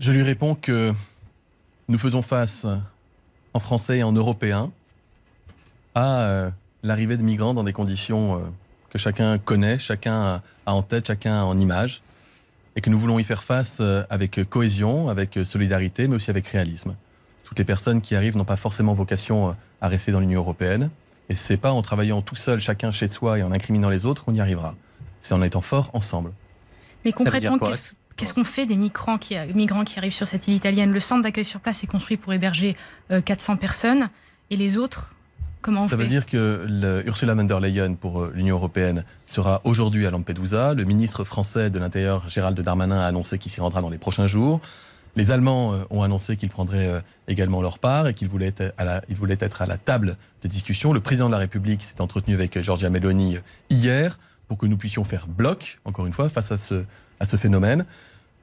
Je lui réponds que nous faisons face, en français et en européen, à euh, l'arrivée de migrants dans des conditions euh, que chacun connaît, chacun a en tête, chacun en image, et que nous voulons y faire face euh, avec cohésion, avec solidarité, mais aussi avec réalisme. Toutes les personnes qui arrivent n'ont pas forcément vocation euh, à rester dans l'Union européenne, et c'est pas en travaillant tout seul, chacun chez soi, et en incriminant les autres qu'on y arrivera. C'est en étant forts ensemble. Mais concrètement, qu'est-ce qu'est-ce qu'on fait des migrants qui, migrants qui arrivent sur cette île italienne? Le centre d'accueil sur place est construit pour héberger euh, 400 personnes. Et les autres, comment on Ça fait? veut dire que le- Ursula von der Leyen pour euh, l'Union européenne sera aujourd'hui à Lampedusa. Le ministre français de l'Intérieur, Gérald Darmanin, a annoncé qu'il s'y rendra dans les prochains jours. Les Allemands euh, ont annoncé qu'ils prendraient euh, également leur part et qu'ils voulaient, être à la, table des discussions. Le président de la République s'est entretenu avec euh, Giorgia Meloni hier pour que nous puissions faire bloc, encore une fois, face à ce, phénomène.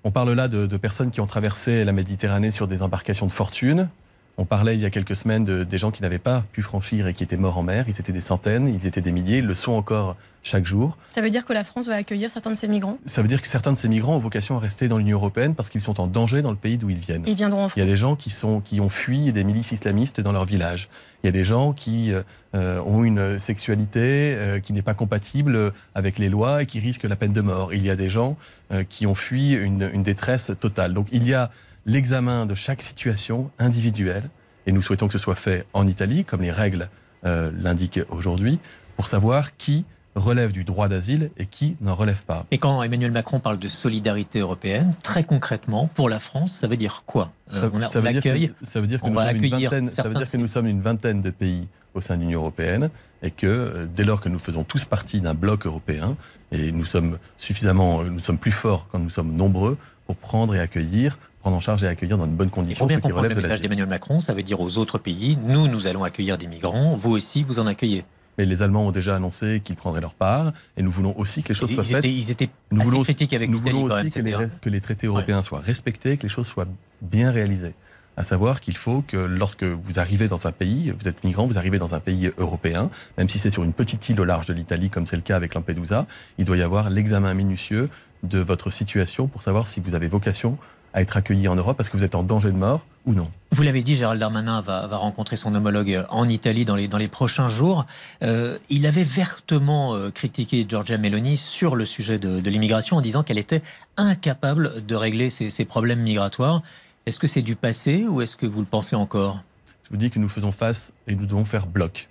On parle là de, de personnes qui ont traversé la Méditerranée sur des embarcations de fortune. On parlait il y a quelques semaines de, des gens qui n'avaient pas pu franchir et qui étaient morts en mer. Ils étaient des centaines, ils étaient des milliers, ils le sont encore chaque jour. Ça veut dire que la France va accueillir certains de ces migrants? Ça veut dire que certains de ces migrants ont vocation à rester dans l'Union européenne parce qu'ils sont en danger dans le pays d'où ils viennent. Ils viendront en Il y a des gens qui, sont, qui ont fui des milices islamistes dans leur village. Il y a des gens qui euh, ont une sexualité euh, qui n'est pas compatible avec les lois et qui risquent la peine de mort. Il y a des gens euh, qui ont fui une, une détresse totale. Donc il y a l'examen de chaque situation individuelle, et nous souhaitons que ce soit fait en Italie, comme les règles euh, l'indiquent aujourd'hui, pour savoir qui relève du droit d'asile et qui n'en relève pas. Et quand Emmanuel Macron parle de solidarité européenne, très concrètement, pour la France, ça veut dire quoi? Euh, ça, On, a- ça on veut dire que- accueille, ça veut dire que on nous va sommes une vingtaine- ça veut dire que de nous sommes une vingtaine de pays au sein de l'Union européenne et que euh, dès lors que nous faisons tous partie d'un bloc européen et nous sommes suffisamment, nous sommes plus forts quand nous sommes nombreux pour prendre et accueillir, prendre en charge et accueillir dans de bonnes conditions faut bien comprendre le message d'Emmanuel Macron, ça veut dire aux autres pays, nous, nous allons accueillir des migrants, vous aussi, vous en accueillez. Mais les Allemands ont déjà annoncé qu'ils prendraient leur part et nous voulons aussi que les choses Ils, soient faites. étaient, ils étaient Nous assez voulons, critiques avec nous voulons aussi les, que les traités européens soient respectés, que les choses soient bien réalisées. À savoir qu'il faut que lorsque vous arrivez dans un pays, vous êtes migrant, vous arrivez dans un pays européen, même si c'est sur une petite île au large de l'Italie, comme c'est le cas avec Lampedusa, il doit y avoir l'examen minutieux de votre situation pour savoir si vous avez vocation à être accueilli en Europe parce que vous êtes en danger de mort ou non. Vous l'avez dit, Gérald Darmanin va, va rencontrer son homologue en Italie dans les, dans les prochains jours. Euh, il avait vertement euh, critiqué Giorgia Meloni sur le sujet de, de l'immigration en disant qu'elle était incapable de régler ses, ses problèmes migratoires. Est-ce que c'est du passé ou est-ce que vous le pensez encore? Je vous dis que nous faisons face et nous devons faire bloc.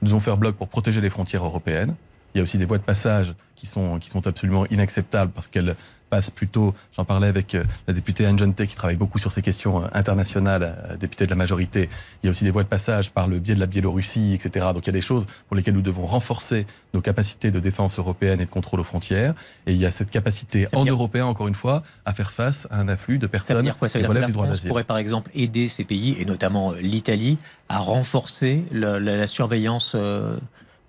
Nous devons faire bloc pour protéger les frontières européennes. Il y a aussi des voies de passage qui sont, qui sont absolument inacceptables parce qu'elles passent plutôt, j'en parlais avec euh, la députée Anne Jonte qui travaille beaucoup sur ces questions euh, internationales, euh, députée de la majorité. Il y a aussi des voies de passage par le biais de la Biélorussie, etc. Donc il y a des choses pour lesquelles nous devons renforcer nos capacités de défense européenne et de contrôle aux frontières. Et il y a cette capacité en Européen, encore une fois, à faire face à un afflux de Ça veut personnes dire quoi Ça qui relèvent du droit d'asile. pourrait par exemple aider ces pays, et notamment l'Italie, à renforcer la, la- la surveillance euh,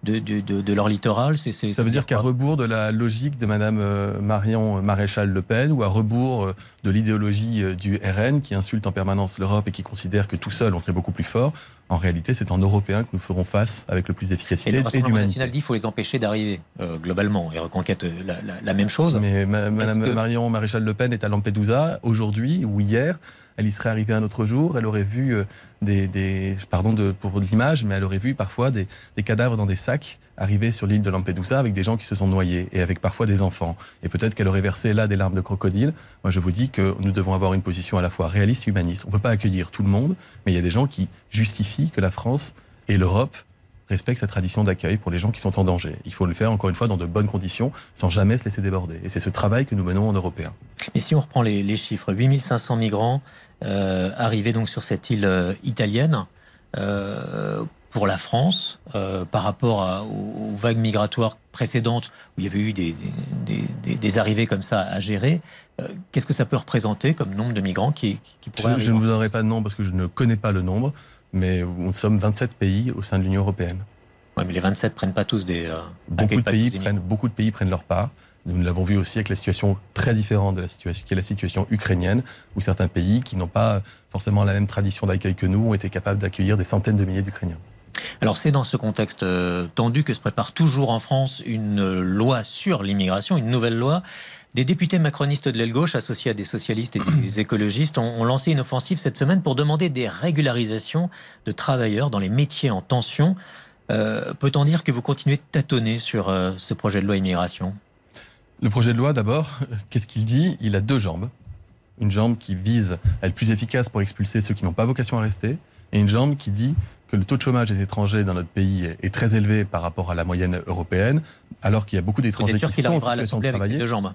de, de- de- de leur littoral C'est- c'est- Ça veut dire qu'à rebours de la logique de Madame euh, Marion Maréchal Le Pen ou à rebours euh, de l'idéologie euh, du RN qui insulte en permanence l'Europe et qui considère que tout seul on serait beaucoup plus fort, en réalité c'est en européen que nous ferons face avec le plus Et d'efficacité le et Rassemblement d'humanité. national dit qu'il faut les empêcher d'arriver euh, globalement et reconquête la, la- la même chose. Mais ma- Madame que- Marion Maréchal Le Pen est à Lampedusa aujourd'hui ou hier. Elle y serait arrivée un autre jour. Elle aurait vu euh, des, pardon pour l'image, mais elle aurait vu parfois des, cadavres dans des sacs arriver sur l'île de Lampedusa avec des gens qui se sont noyés et avec parfois des enfants. Et peut-être qu'elle aurait versé là des larmes de crocodile. Moi, je vous dis que nous devons avoir une position à la fois réaliste et humaniste. On ne peut pas accueillir tout le monde, mais il y a des gens qui justifient que la France et l'Europe respectent sa tradition d'accueil pour les gens qui sont en danger. Il faut le faire, encore une fois, dans de bonnes conditions, sans jamais se laisser déborder. Et c'est ce travail que nous menons en européen. Et si on reprend les, les chiffres, 8500 migrants euh, arrivés donc sur cette île euh, italienne. euh, pour la France, euh, par rapport à- aux, aux vagues migratoires précédentes, où il y avait eu des, des- des- des arrivées comme ça à gérer, euh, qu'est-ce que ça peut représenter comme nombre de migrants qui, qui pourraient Je, ne vous donnerai pas de nom parce que je ne connais pas le nombre, mais nous sommes 27 pays au sein de l'Union européenne. Ouais, mais les 27 prennent pas tous des. euh, Beaucoup de, pays prennent, beaucoup de pays prennent leur part. Nous l'avons vu aussi avec la situation très différente de la situation, ukrainienne, où certains pays qui n'ont pas forcément la même tradition d'accueil que nous ont été capables d'accueillir des centaines de milliers d'Ukrainiens. Alors c'est dans ce contexte euh, tendu que se prépare toujours en France une euh, loi sur l'immigration, une nouvelle loi. Des députés macronistes de l'aile gauche, associés à des socialistes et des écologistes, ont, lancé une offensive cette semaine pour demander des régularisations de travailleurs dans les métiers en tension. Euh, Peut-on dire que vous continuez de tâtonner sur ce projet de loi immigration? Le projet de loi, d'abord, qu'est-ce qu'il dit? Il a deux jambes. Une jambe qui vise à être plus efficace pour expulser ceux qui n'ont pas vocation à rester, et une jambe qui dit que le taux de chômage des étrangers dans notre pays est- très élevé par rapport à la moyenne européenne, alors qu'il y a beaucoup d'étrangers êtes sûr qui qu'il sont en situation de l'Assemblée avec ces travailler. deux jambes?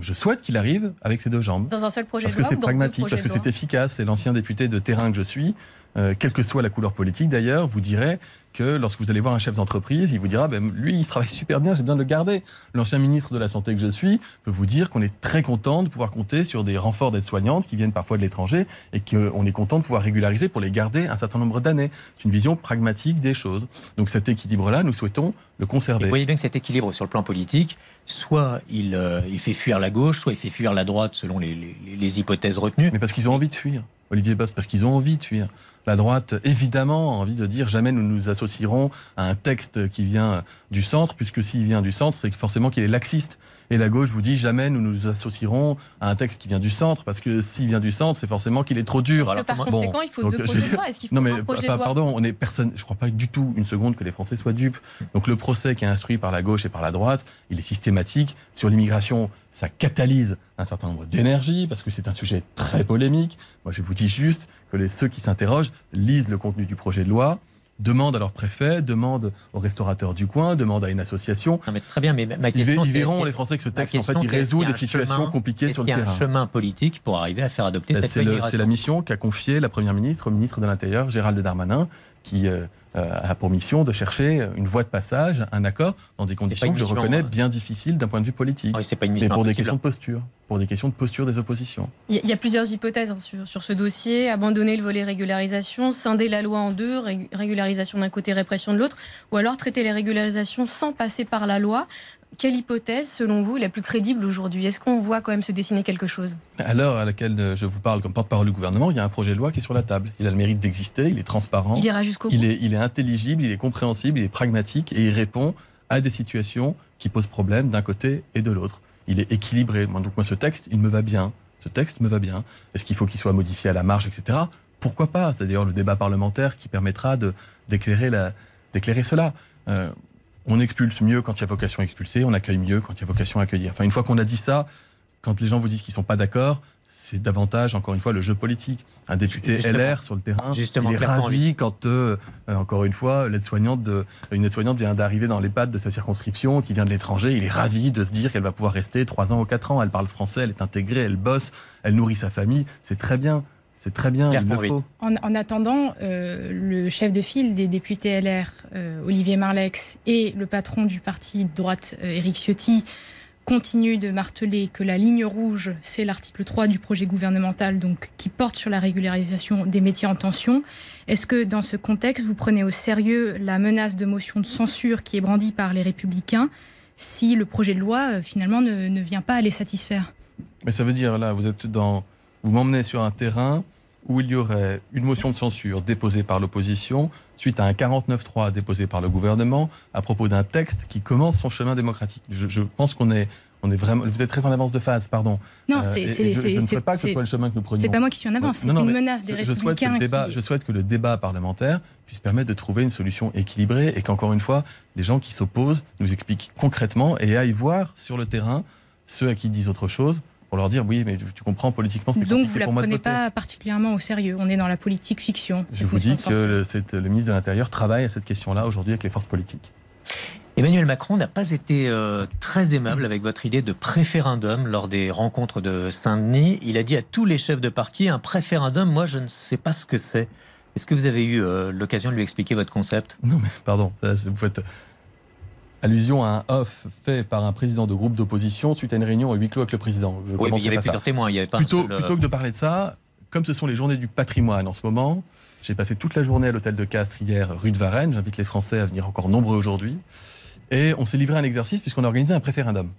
Je souhaite qu'il arrive avec ces deux jambes. Dans un seul projet Parce de que loi c'est ou dans deux pragmatique, parce que c'est efficace. C'est l'ancien député de terrain que je suis, euh, quelle que soit la couleur politique d'ailleurs, vous dirait que lorsque vous allez voir un chef d'entreprise, il vous dira ben, lui, il travaille super bien, j'ai besoin de le garder. L'ancien ministre de la Santé que je suis peut vous dire qu'on est très content de pouvoir compter sur des renforts d'aides-soignantes qui viennent parfois de l'étranger et qu'on est content de pouvoir régulariser pour les garder un certain nombre d'années. C'est une vision pragmatique des choses. Donc cet équilibre-là, nous souhaitons le Et conserver. vous voyez bien que cet équilibre sur le plan politique, soit il, euh, il fait fuir la gauche, soit il fait fuir la droite selon les, les- les hypothèses retenues. Mais parce qu'ils ont envie de fuir. Olivier Boss, parce qu'ils ont envie de fuir. La droite, évidemment, a envie de dire jamais nous nous associerons à un texte qui vient du centre, puisque s'il vient du centre, c'est forcément qu'il est laxiste. Et la gauche vous dit jamais nous nous associerons à un texte qui vient du centre, parce que s'il vient du centre, c'est forcément qu'il est trop dur. Parce que par conséquent, il faut deux projets de loi. Est-ce qu'il faut non mais un projet pa- de loi pardon, on est personne. Je crois pas du tout une seconde que les Français soient dupes. Donc le procès qui est instruit par la gauche et par la droite, il est systématique sur l'immigration. Ça catalyse un certain nombre d'énergie parce que c'est un sujet très polémique. Moi, je vous dis juste que les, ceux qui s'interrogent lisent le contenu du projet de loi, demandent à leur préfet, demandent aux restaurateurs du coin, demandent à une association. Non, mais très bien, mais ma question, ils verront les Français que ce texte en fait il résout des situations chemin- compliquées Est-ce sur qu'il le y a un terrain. chemin politique pour arriver à faire adopter cette loi c'est la mission qu'a confiée la Première ministre au ministre de l'Intérieur, Gérald Darmanin, qui euh, euh, a pour mission de chercher une voie de passage, un accord, dans des conditions que je reconnais euh, bien difficiles d'un point de vue politique. Ah oui, c'est pas une mais mission pour des questions de posture, pour des questions de posture des oppositions. Il y a- il y a plusieurs hypothèses hein, sur, sur ce dossier. Abandonner le volet régularisation, scinder la loi en deux, ré- régularisation d'un côté, répression de l'autre, ou alors traiter les régularisations sans passer par la loi. Quelle hypothèse, selon vous, est la plus crédible aujourd'hui? Est-ce qu'on voit quand même se dessiner quelque chose? À l'heure à laquelle euh, je vous parle comme porte-parole du gouvernement, il y a un projet de loi qui est sur la table. Il a le mérite d'exister, il est transparent, Il ira jusqu'au bout il est, il est intelligible, il est compréhensible, il est pragmatique et il répond à des situations qui posent problème d'un côté et de l'autre. Il est équilibré. Donc moi, ce texte, il me va bien. Ce texte me va bien. Est-ce qu'il faut qu'il soit modifié à la marge, etc. Pourquoi pas? C'est d'ailleurs le débat parlementaire qui permettra d'éclairer cela. Euh, on expulse mieux quand il y a vocation à expulser, on accueille mieux quand il y a vocation à accueillir. Enfin, une fois qu'on a dit ça, quand les gens vous disent qu'ils sont pas d'accord, c'est davantage, encore une fois, le jeu politique. Un député Justement. LR sur le terrain, Justement, il est ravi quand, euh, euh, encore une fois, l'aide-soignante de, une aide-soignante vient d'arriver dans pattes de sa circonscription, qui vient de l'étranger. Il est ravi de se dire qu'elle va pouvoir rester trois ans ou quatre ans. Elle parle français, elle est intégrée, elle bosse, elle nourrit sa famille. C'est très bien. C'est très bien, Claire il le Conduite. faut. En, en attendant, euh, le chef de file des députés LR, euh, Olivier Marlex, et le patron du parti de droite, euh, Éric Ciotti, continuent de marteler que la ligne rouge, c'est l'article 3 du projet gouvernemental, donc qui porte sur la régularisation des métiers en tension. Est-ce que dans ce contexte, vous prenez au sérieux la menace de motion de censure qui est brandie par les républicains si le projet de loi, euh, finalement, ne, ne vient pas à les satisfaire? Mais ça veut dire, là, vous êtes dans. Vous m'emmenez sur un terrain où il y aurait une motion de censure déposée par l'opposition suite à un 49-3 déposé par le gouvernement à propos d'un texte qui commence son chemin démocratique. Je, je pense qu'on est, on est vraiment. Vous êtes très en avance de phase, pardon. Non, Euh, c'est et je, je ne souhaite pas que ce soit le chemin que nous prenions. c'est pas moi qui suis en avance, c'est une menace des je, souhaite que le républicains. débat, qui- je souhaite que le débat parlementaire puisse permettre de trouver une solution équilibrée et qu'encore une fois, les gens qui s'opposent nous expliquent concrètement et aillent voir sur le terrain ceux à qui ils disent autre chose pour leur dire oui, mais tu, comprends politiquement c'est Donc compliqué vous la pour moi de prenez pas particulièrement au sérieux. On est dans la politique fiction. Je vous dis que le, ministre de l'Intérieur travaille à cette question-là aujourd'hui avec les forces politiques. Emmanuel Macron n'a pas été euh, très aimable avec votre idée de préférendum lors des rencontres de Saint-Denis. Il a dit à tous les chefs de parti un préférendum, moi je ne sais pas ce que c'est. Est-ce que vous avez eu euh, l'occasion de lui expliquer votre concept? Non, mais pardon, ça, vous faites allusion à un off fait par un président de groupe d'opposition suite à une réunion à huis clos avec le président. Je Oui, mais il y avait ça. plusieurs témoins, il n'y avait pas plutôt, seul, euh, plutôt que de parler de ça, comme ce sont les journées du patrimoine en ce moment, j'ai passé toute la journée à l'hôtel de Castres hier, rue de Varennes. J'invite les Français à venir encore nombreux aujourd'hui. Et on s'est livré à un exercice puisqu'on a organisé un préférendum.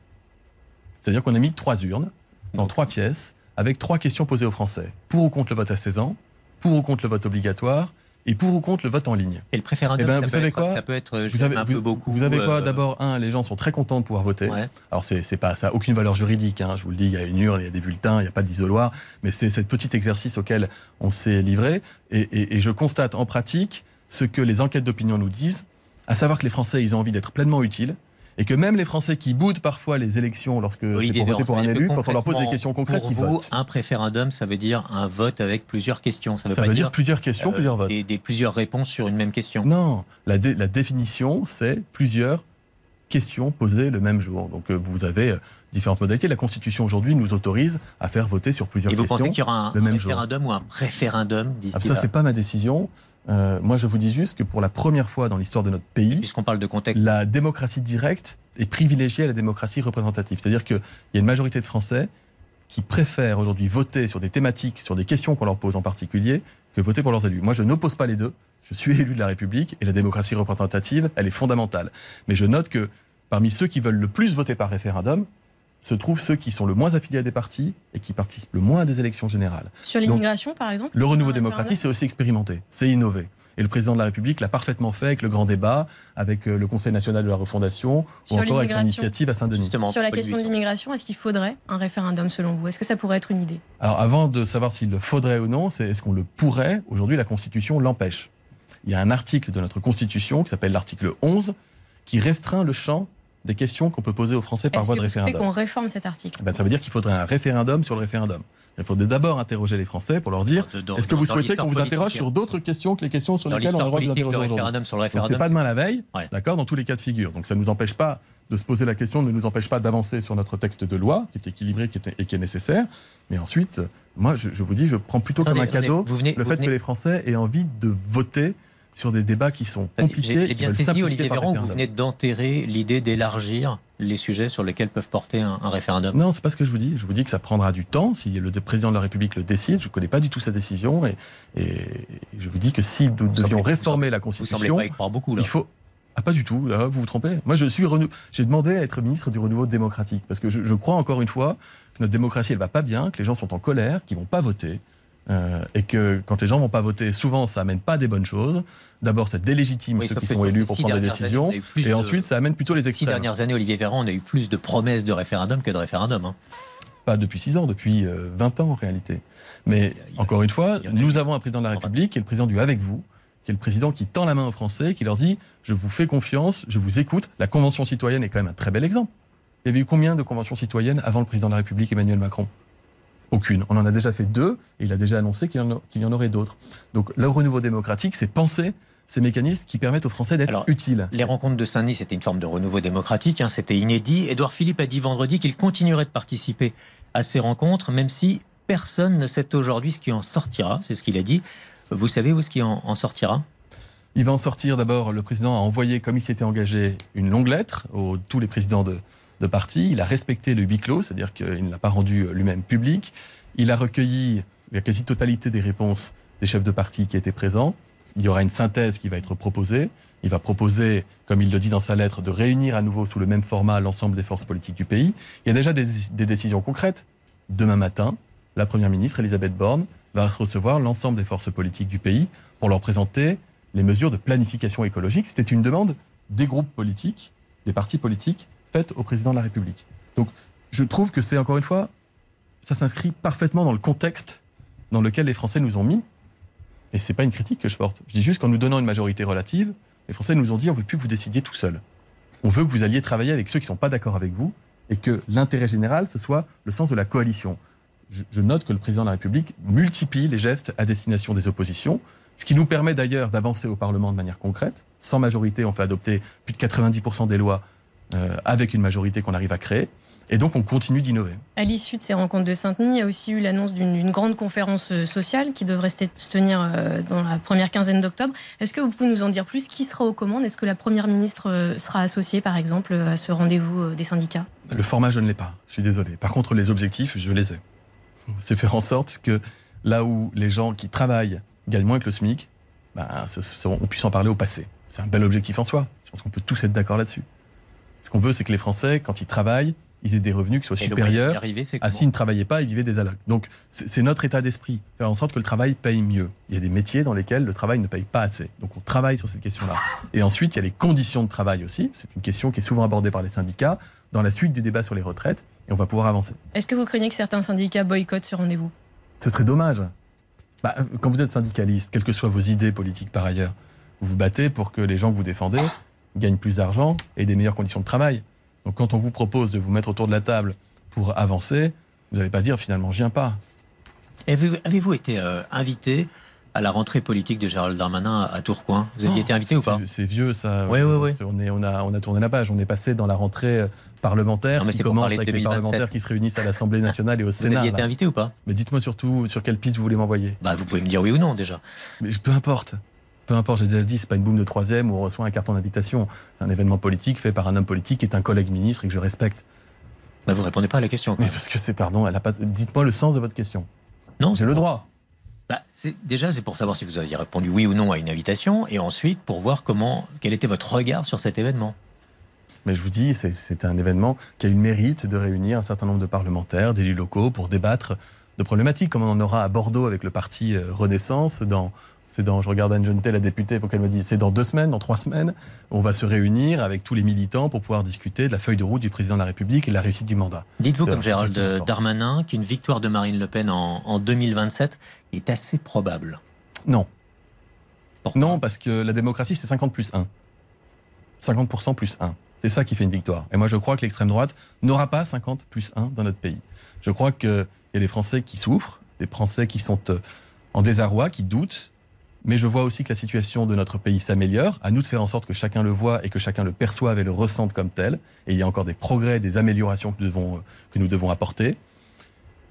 C'est-à-dire qu'on a mis trois urnes dans trois pièces avec trois questions posées aux Français. Pour ou contre le vote à 16 ans, pour ou contre le vote obligatoire? Et pour ou contre le vote en ligne. Et le préférendum, Eh ben, ça, vous peut savez quoi ça peut être, je Vous avez, un vous- peu beaucoup. vous avez quoi euh, D'abord, un, les gens sont très contents de pouvoir voter. ouais. Alors c'est c'est pas ça a aucune valeur juridique. hein, je vous le dis, il y a une urne, il y a des bulletins, il n'y a pas d'isoloir, mais c'est ce petit exercice auquel on s'est livré. Et, et- et je constate en pratique ce que les enquêtes d'opinion nous disent, à savoir que les Français ils ont envie d'être pleinement utiles. Et que même les Français qui boudent parfois les élections lorsque c'est pour voter pour un élu, quand on leur pose des questions concrètes, Pour ils vous, votent. un préférendum, ça veut dire un vote avec plusieurs questions. Ça veut Ça pas veut dire dire plusieurs questions, euh, plusieurs votes. Des, des plusieurs réponses sur une même question. Non, la, dé- la définition, c'est plusieurs questions posées le même jour. Donc euh, vous avez euh, différentes modalités. La Constitution aujourd'hui nous autorise à faire voter sur plusieurs Et vous questions. pensez qu'il y aura un, le un même jour. référendum ou un préférendum Ah, ça, c'est pas ma décision. Euh, moi, je vous dis juste que pour la première fois dans l'histoire de notre pays, Puisqu'on parle de contexte. la démocratie directe est privilégiée à la démocratie représentative. C'est-à-dire qu'il y a une majorité de Français qui préfèrent aujourd'hui voter sur des thématiques, sur des questions qu'on leur pose en particulier, que voter pour leurs élus. Moi, je n'oppose pas les deux. Je suis élu de la République et la démocratie représentative, elle est fondamentale. Mais je note que parmi ceux qui veulent le plus voter par référendum, se trouvent ceux qui sont le moins affiliés à des partis et qui participent le moins à des élections générales. Sur l'immigration, par exemple Le renouveau démocratique, c'est aussi expérimenté, c'est innové. Et le président de la République l'a parfaitement fait avec le grand débat, avec euh, le Conseil national de la refondation, Sur ou encore avec son initiative à Saint-Denis. Sur la question de l'immigration, est-ce qu'il faudrait un référendum selon vous? Est-ce que ça pourrait être une idée? Alors avant de savoir s'il le faudrait ou non, c'est est-ce qu'on le pourrait Aujourd'hui, la Constitution l'empêche? Il y a un article de notre Constitution qui s'appelle l'article 11 qui restreint le champ des questions qu'on peut poser aux Français par Est-ce voie de vous souhaitez référendum. qu'on réforme cet article? Ben, ça veut dire qu'il faudrait un référendum sur le référendum. Il faudrait d'abord interroger les Français pour leur dire est-ce que vous souhaitez qu'on vous interroge sur d'autres questions que les questions sur lesquelles on a le droit de vous interroger aujourd'hui référendum sur le Donc c'est pas demain la veille, Ouais. d'accord, dans tous les cas de figure. Donc ça ne nous empêche pas de se poser la question, ne nous empêche pas d'avancer sur notre texte de loi, qui est équilibré qui est- et qui est nécessaire. Mais ensuite, moi, je, je vous dis, je prends plutôt Attendez, comme un cadeau venez- le fait venez- que les Français aient envie de voter sur des débats qui sont compliqués. J'ai bien saisi, Olivier Véran, que vous venez d'enterrer l'idée d'élargir les sujets sur lesquels peuvent porter un, un référendum. Non, c'est pas ce que je vous dis. Je vous dis que ça prendra du temps. Si le président de la République le décide, je ne connais pas du tout sa décision. Et, et je vous dis que si nous Vous devions semblez- réformer la Vous semblez Constitution, pas y croire beaucoup, là. il faut. Ah, pas du tout. Là, vous vous trompez. Moi, je suis renou- J'ai demandé à être ministre du renouveau démocratique parce que je, je crois encore une fois que notre démocratie, elle va pas bien, que les gens sont en colère, qu'ils vont pas voter. Euh, et que quand les gens vont pas voter, souvent ça amène pas des bonnes choses. D'abord, ça délégitime Oui, ceux qui sont élus ces pour prendre des années, décisions, et de- ensuite ça amène plutôt les Ces extrêmes. dernières années, Olivier Véran, on a eu plus de promesses de référendum que de référendum. hein. Pas depuis 6 ans, depuis euh, 20 ans en réalité. Mais Il y a- encore une fois, a nous avons un président de la République qui est le président du avec vous, qui est le président qui tend la main aux Français, qui leur dit je vous fais confiance, je vous écoute. La Convention citoyenne est quand même un très bel exemple. Il y avait eu combien de conventions citoyennes avant le président de la République Emmanuel Macron? Aucune. On en a déjà fait deux et il a déjà annoncé qu'il y, en y aurait d'autres. Donc le renouveau démocratique, c'est penser ces mécanismes qui permettent aux Français d'être utiles. Les rencontres de Saint-Denis, c'était une forme de renouveau démocratique, hein, c'était inédit. Édouard Philippe a dit vendredi qu'il continuerait de participer à ces rencontres, même si personne ne sait aujourd'hui ce qui en sortira. C'est ce qu'il a dit. Vous savez où ce qui en, en sortira? Il va en sortir d'abord, le président a envoyé, comme il s'était engagé, une longue lettre aux tous les présidents de, de partis. Il a respecté le huis clos, c'est-à-dire qu'il ne l'a pas rendu lui-même public. Il a recueilli la quasi-totalité des réponses des chefs de parti qui étaient présents. Il y aura une synthèse qui va être proposée. Il va proposer, comme il le dit dans sa lettre, de réunir à nouveau sous le même format l'ensemble des forces politiques du pays. Il y a déjà des, des décisions concrètes. Demain matin, la Première ministre, Elisabeth Borne, va recevoir l'ensemble des forces politiques du pays pour leur présenter les mesures de planification écologique. C'était une demande des groupes politiques, des partis politiques, faite au président de la République. Donc, je trouve que c'est encore une fois, ça s'inscrit parfaitement dans le contexte dans lequel les Français nous ont mis. Et c'est pas une critique que je porte. Je dis juste qu'en nous donnant une majorité relative, les Français nous ont dit on veut plus que vous décidiez tout seul. On veut que vous alliez travailler avec ceux qui sont pas d'accord avec vous et que l'intérêt général, ce soit le sens de la coalition. Je note que le président de la République multiplie les gestes à destination des oppositions, ce qui nous permet d'ailleurs d'avancer au Parlement de manière concrète. Sans majorité, on fait adopter plus de 90% des lois euh, avec une majorité qu'on arrive à créer. Et donc, on continue d'innover. À l'issue de ces rencontres de Saint-Denis, il y a aussi eu l'annonce d'une grande conférence euh, sociale qui devrait se tenir euh, dans la première quinzaine d'octobre. Est-ce que vous pouvez nous en dire plus? Qui sera aux commandes? Est-ce que la Première ministre sera associée, par exemple, à ce rendez-vous des syndicats? Le format, je ne l'ai pas. Je suis désolé. Par contre, les objectifs, je les ai. C'est faire en sorte que là où les gens qui travaillent gagnent moins que le SMIC, ben, on puisse en parler au passé. C'est un bel objectif en soi. Je pense qu'on peut tous être d'accord là-dessus. Ce qu'on veut, c'est que les Français, quand ils travaillent, ils aient des revenus qui soient Et supérieurs arriver, c'est à s'ils ne travaillaient pas, ils vivaient des allocs. Donc, c'est c'est notre état d'esprit. Faire en sorte que le travail paye mieux. Il y a des métiers dans lesquels le travail ne paye pas assez. Donc, on travaille sur cette question-là. Et ensuite, il y a les conditions de travail aussi. C'est une question qui est souvent abordée par les syndicats dans la suite des débats sur les retraites. Et on va pouvoir avancer. Est-ce que vous craignez que certains syndicats boycottent ce rendez-vous? Ce serait dommage. Bah, euh, quand vous êtes syndicaliste, quelles que soient vos idées politiques par ailleurs, vous vous battez pour que les gens que vous défendez gagnent plus d'argent et des meilleures conditions de travail. Donc quand on vous propose de vous mettre autour de la table pour avancer, vous n'allez pas dire finalement, je viens pas. Avez-vous été euh, invité à la rentrée politique de Gérald Darmanin à Tourcoing? Vous aviez Oh, été invité ou pas? C'est- vieux ça. Ouais, ouais, ouais. On, est, on, a, on a tourné la page. On est passé dans la rentrée euh, parlementaire Non, mais qui commence avec les 2027. parlementaires qui se réunissent à l'Assemblée nationale et au Vous Sénat. aviez été là. invité ou pas? Mais dites-moi surtout sur quelle piste vous voulez m'envoyer. bah, Vous pouvez me dire oui ou non déjà. Mais peu importe. Peu importe, j'ai déjà dit, c'est pas une boum de troisième où on reçoit un carton d'invitation. C'est un événement politique fait par un homme politique qui est un collègue ministre et que je respecte. Bah, vous répondez pas à la question. quoi. Mais parce que c'est, pardon, elle a pas. Dites-moi le sens de votre question. Non, J'ai le droit. Bah, c'est- déjà, c'est pour savoir si vous aviez répondu oui ou non à une invitation, et ensuite pour voir comment, quel était votre regard sur cet événement. Mais je vous dis, c'est un événement qui a eu le mérite de réunir un certain nombre de parlementaires, d'élus locaux pour débattre de problématiques, comme on en aura à Bordeaux avec le parti euh, Renaissance dans c'est dans, je regarde Anne Genetet, la députée, pour qu'elle me dise, c'est dans deux semaines, dans trois semaines, on va se réunir avec tous les militants pour pouvoir discuter de la feuille de route du président de la République et de la réussite du mandat. Dites-vous, comme Gérald Darmanin, qu'une victoire de Marine Le Pen en, en 2027 est assez probable Non. Non, parce que la démocratie, c'est 50 plus 1. 50% plus 1. C'est ça qui fait une victoire. Et moi, je crois que l'extrême droite n'aura pas 50 plus 1 dans notre pays. Je crois qu'il y a des Français qui souffrent, des Français qui sont euh, en désarroi, qui doutent. Mais je vois aussi que la situation de notre pays s'améliore. À nous de faire en sorte que chacun le voit et que chacun le perçoive et le ressente comme tel. Et il y a encore des progrès, des améliorations que nous devons, que nous devons apporter.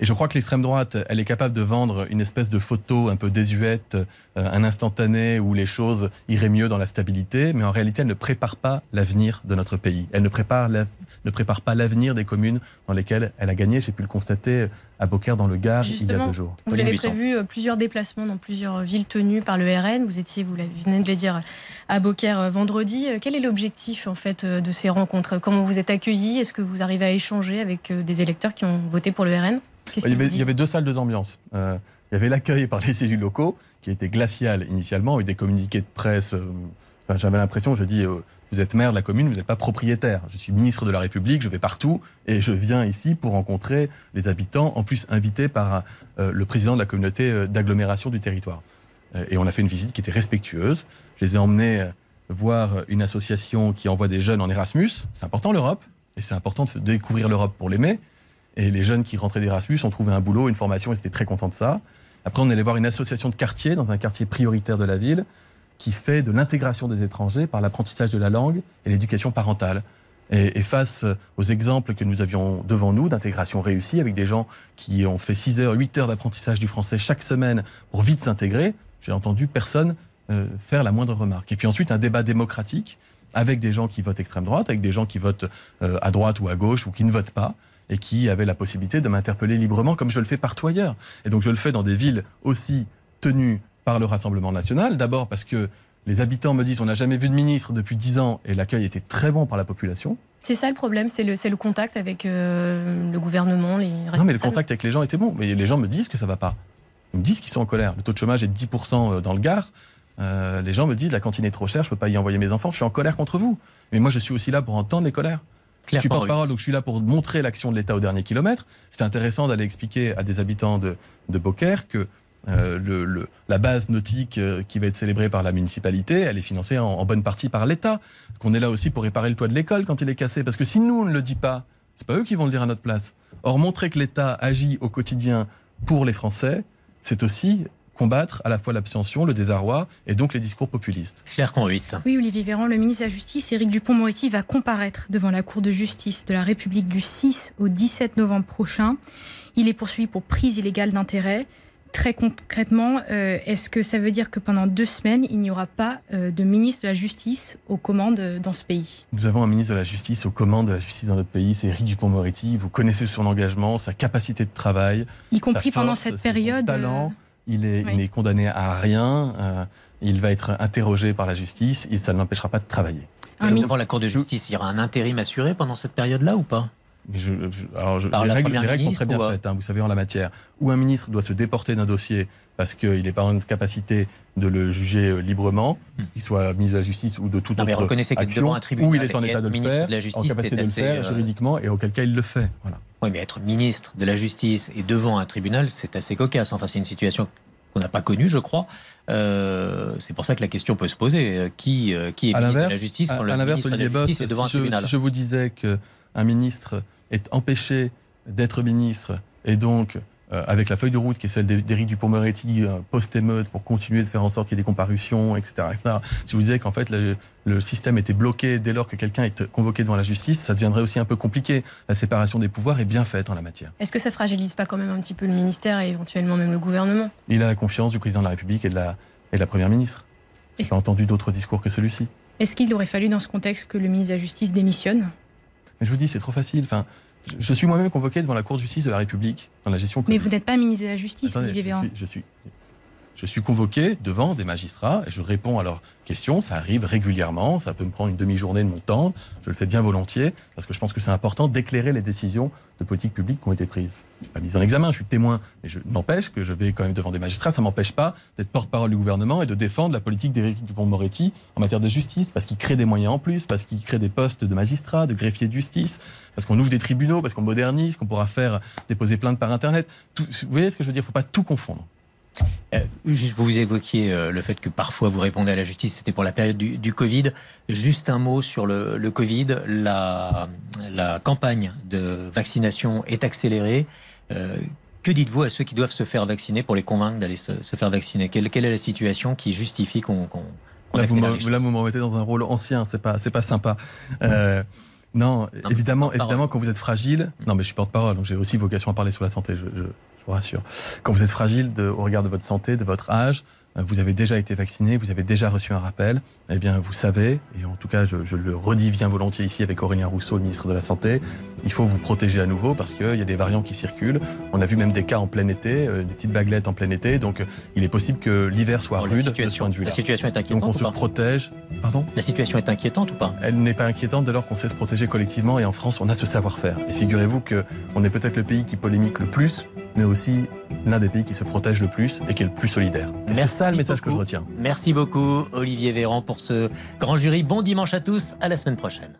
Et je crois que l'extrême droite, elle est capable de vendre une espèce de photo un peu désuète, euh, un instantané où les choses iraient mieux dans la stabilité, mais en réalité, elle ne prépare pas l'avenir de notre pays. Elle ne prépare, ne prépare pas l'avenir des communes dans lesquelles elle a gagné. J'ai pu le constater à Beaucaire dans le Gard il y a deux jours. Vous avez prévu euh, plusieurs déplacements dans plusieurs villes tenues par le RN. Vous étiez, vous venez de le dire, à Beaucaire euh, vendredi. Quel est l'objectif en fait de ces rencontres? Comment vous êtes accueillis? Est-ce que vous arrivez à échanger avec des électeurs qui ont voté pour le RN il y, avait, deux salles, deux ambiances. Euh, il y avait l'accueil par les élus locaux, qui était glacial initialement, avec des communiqués de presse. Euh, j'avais l'impression, je dis, euh, vous êtes maire de la commune, vous n'êtes pas propriétaire. Je suis ministre de la République, je vais partout, et je viens ici pour rencontrer les habitants, en plus invité par le président de la communauté d'agglomération du territoire. et on a fait une visite qui était respectueuse. Je les ai emmenés voir une association qui envoie des jeunes en Erasmus. C'est important l'Europe, et c'est important de découvrir l'Europe pour l'aimer. Et les jeunes qui rentraient d'Erasmus ont trouvé un boulot, une formation, ils étaient très contents de ça. Après, on allait voir une association de quartier dans un quartier prioritaire de la ville qui fait de l'intégration des étrangers par l'apprentissage de la langue et l'éducation parentale. Et, face aux exemples que nous avions devant nous d'intégration réussie avec des gens qui ont fait 6 heures, 8 heures d'apprentissage du français chaque semaine pour vite s'intégrer, j'ai entendu personne euh, faire la moindre remarque. Et puis ensuite, un débat démocratique avec des gens qui votent extrême droite, avec des gens qui votent euh, à droite ou à gauche ou qui ne votent pas, et qui avait la possibilité de m'interpeller librement comme je le fais partout ailleurs. Et donc je le fais dans des villes aussi tenues par le Rassemblement national. D'abord parce que les habitants me disent on n'a jamais vu de ministre depuis dix ans et l'accueil était très bon par la population. C'est ça le problème, c'est le, le, contact avec euh, le gouvernement, les Non, mais le contact avec les gens était bon. Mais les gens me disent que ça va pas. Ils me disent qu'ils sont en colère. Le taux de chômage est de 10% euh, dans le Gard. Euh, les gens me disent la cantine est trop chère, je peux pas y envoyer mes enfants, je suis en colère contre vous. Mais moi, je suis aussi là pour entendre les colères je suis porte-parole, donc je suis là pour montrer l'action de l'État au dernier kilomètre. C'est intéressant d'aller expliquer à des habitants de, de Beaucaire que euh, le, la base nautique euh, qui va être célébrée par la municipalité, elle est financée en, bonne partie par l'État. Qu'on est là aussi pour réparer le toit de l'école quand il est cassé. Parce que si nous, on ne le dit pas, c'est pas eux qui vont le dire à notre place. Or, montrer que l'État agit au quotidien pour les Français, c'est aussi combattre à la fois l'abstention, le désarroi et donc les discours populistes. Claire Conruite. Oui, Olivier Véran, le ministre de la Justice, Éric Dupont-Moretti, va comparaître devant la Cour de justice de la République du 6 au 17 novembre prochain. Il est poursuivi pour prise illégale d'intérêt. Très concrètement, euh, est-ce que ça veut dire que pendant deux semaines, il n'y aura pas euh, de ministre de la Justice aux commandes euh, dans ce pays? Nous avons un ministre de la Justice aux commandes de la justice dans notre pays, c'est Éric Dupont-Moretti. Vous connaissez son engagement, sa capacité de travail. Y compris pendant cette période. Talent. Il est, condamné à rien. Euh, il va être interrogé par la justice et ça ne l'empêchera pas de travailler. Devant la Cour de justice, il y aura un intérim assuré pendant cette période-là ou pas? Je, alors les, règles, sont très bien faites, hein, vous savez, en la matière. Où un ministre doit se déporter d'un dossier parce qu'il n'est pas en capacité de le juger euh, librement, hmm. qu'il soit de la Justice ou de toute non, autre reconnaissez action, un tribunal, ou il est en état de le faire, en capacité de le faire euh, juridiquement, et auquel cas il le fait. Voilà. Oui, mais être ministre de la Justice et devant un tribunal, c'est assez cocasse. Enfin, c'est une situation qu'on n'a pas connue, je crois. Euh, c'est pour ça que la question peut se poser. Euh, qui, euh, qui est ministre de la Justice quand à, le ministre de la Justice est devant un tribunal Si je vous disais qu'un ministre est empêché d'être ministre et donc euh, avec la feuille de route qui est celle d'Éric Dupond-Moretti euh, post-émeute pour continuer de faire en sorte qu'il y ait des comparutions, etc. etc. Si vous disiez qu'en fait le, système était bloqué dès lors que quelqu'un est convoqué devant la justice, ça deviendrait aussi un peu compliqué. La séparation des pouvoirs est bien faite en la matière. Est-ce que ça fragilise pas quand même un petit peu le ministère et éventuellement même le gouvernement? Il a la confiance du président de la République et de la, et de la première ministre. J'ai entendu d'autres discours que celui-ci. Est-ce qu'il aurait fallu dans ce contexte que le ministre de la Justice démissionne? Mais je vous dis, c'est trop facile. Enfin, je suis moi-même convoqué devant la Cour de justice de la République dans la gestion. Mais vous n'êtes pas ministre de la Justice, Olivier Véran. Je suis, je suis convoqué devant des magistrats et je réponds à leurs questions. Ça arrive régulièrement, ça peut me prendre une demi-journée de mon temps. Je le fais bien volontiers parce que je pense que c'est important d'éclairer les décisions de politique publique qui ont été prises. Je suis pas mise en examen, je suis témoin, mais je n'empêche que je vais quand même devant des magistrats. Ça m'empêche pas d'être porte-parole du gouvernement et de défendre la politique d'Éric Dupond-Moretti en matière de justice, parce qu'il crée des moyens en plus, parce qu'il crée des postes de magistrats, de greffiers de justice, parce qu'on ouvre des tribunaux, parce qu'on modernise, qu'on pourra faire déposer plainte par Internet. vous voyez ce que je veux dire? Il ne faut pas tout confondre. Euh, vous évoquiez euh, le fait que parfois vous répondez à la justice, c'était pour la période du, Covid. Juste un mot sur le, Covid. La, la, campagne de vaccination est accélérée. Euh, que dites-vous à ceux qui doivent se faire vacciner pour les convaincre d'aller se, faire vacciner? Quelle, quelle, est la situation qui justifie qu'on. Qu là, vous me remettez dans un rôle ancien, c'est pas, c'est pas sympa. Non, évidemment, évidemment, quand vous êtes fragile, non, mais je suis porte-parole, donc j'ai aussi vocation à parler sur la santé. je, vous rassure. Quand vous êtes fragile de, au regard de votre santé, de votre âge, vous avez déjà été vacciné, vous avez déjà reçu un rappel, eh bien, vous savez, et en tout cas, je, le redis bien volontiers ici avec Aurélien Rousseau, le ministre de la Santé, il faut vous protéger à nouveau parce qu'il y a des variants qui circulent. On a vu même des cas en plein été, euh, des petites vaguelettes en plein été, donc euh, il est possible que l'hiver soit rude de ce point de vue-là. La situation est inquiétante. Donc on se protège. Pardon? La situation est inquiétante ou pas? Elle n'est pas inquiétante dès lors qu'on sait se protéger collectivement et en France, on a ce savoir-faire. Et figurez-vous qu'on est peut-être le pays qui polémique le plus, mais aussi l'un des pays qui se protège le plus et qui est le plus solidaire. C'est ça le message que je retiens. Merci beaucoup, Olivier Véran, pour ce grand jury. Bon dimanche à tous, à la semaine prochaine.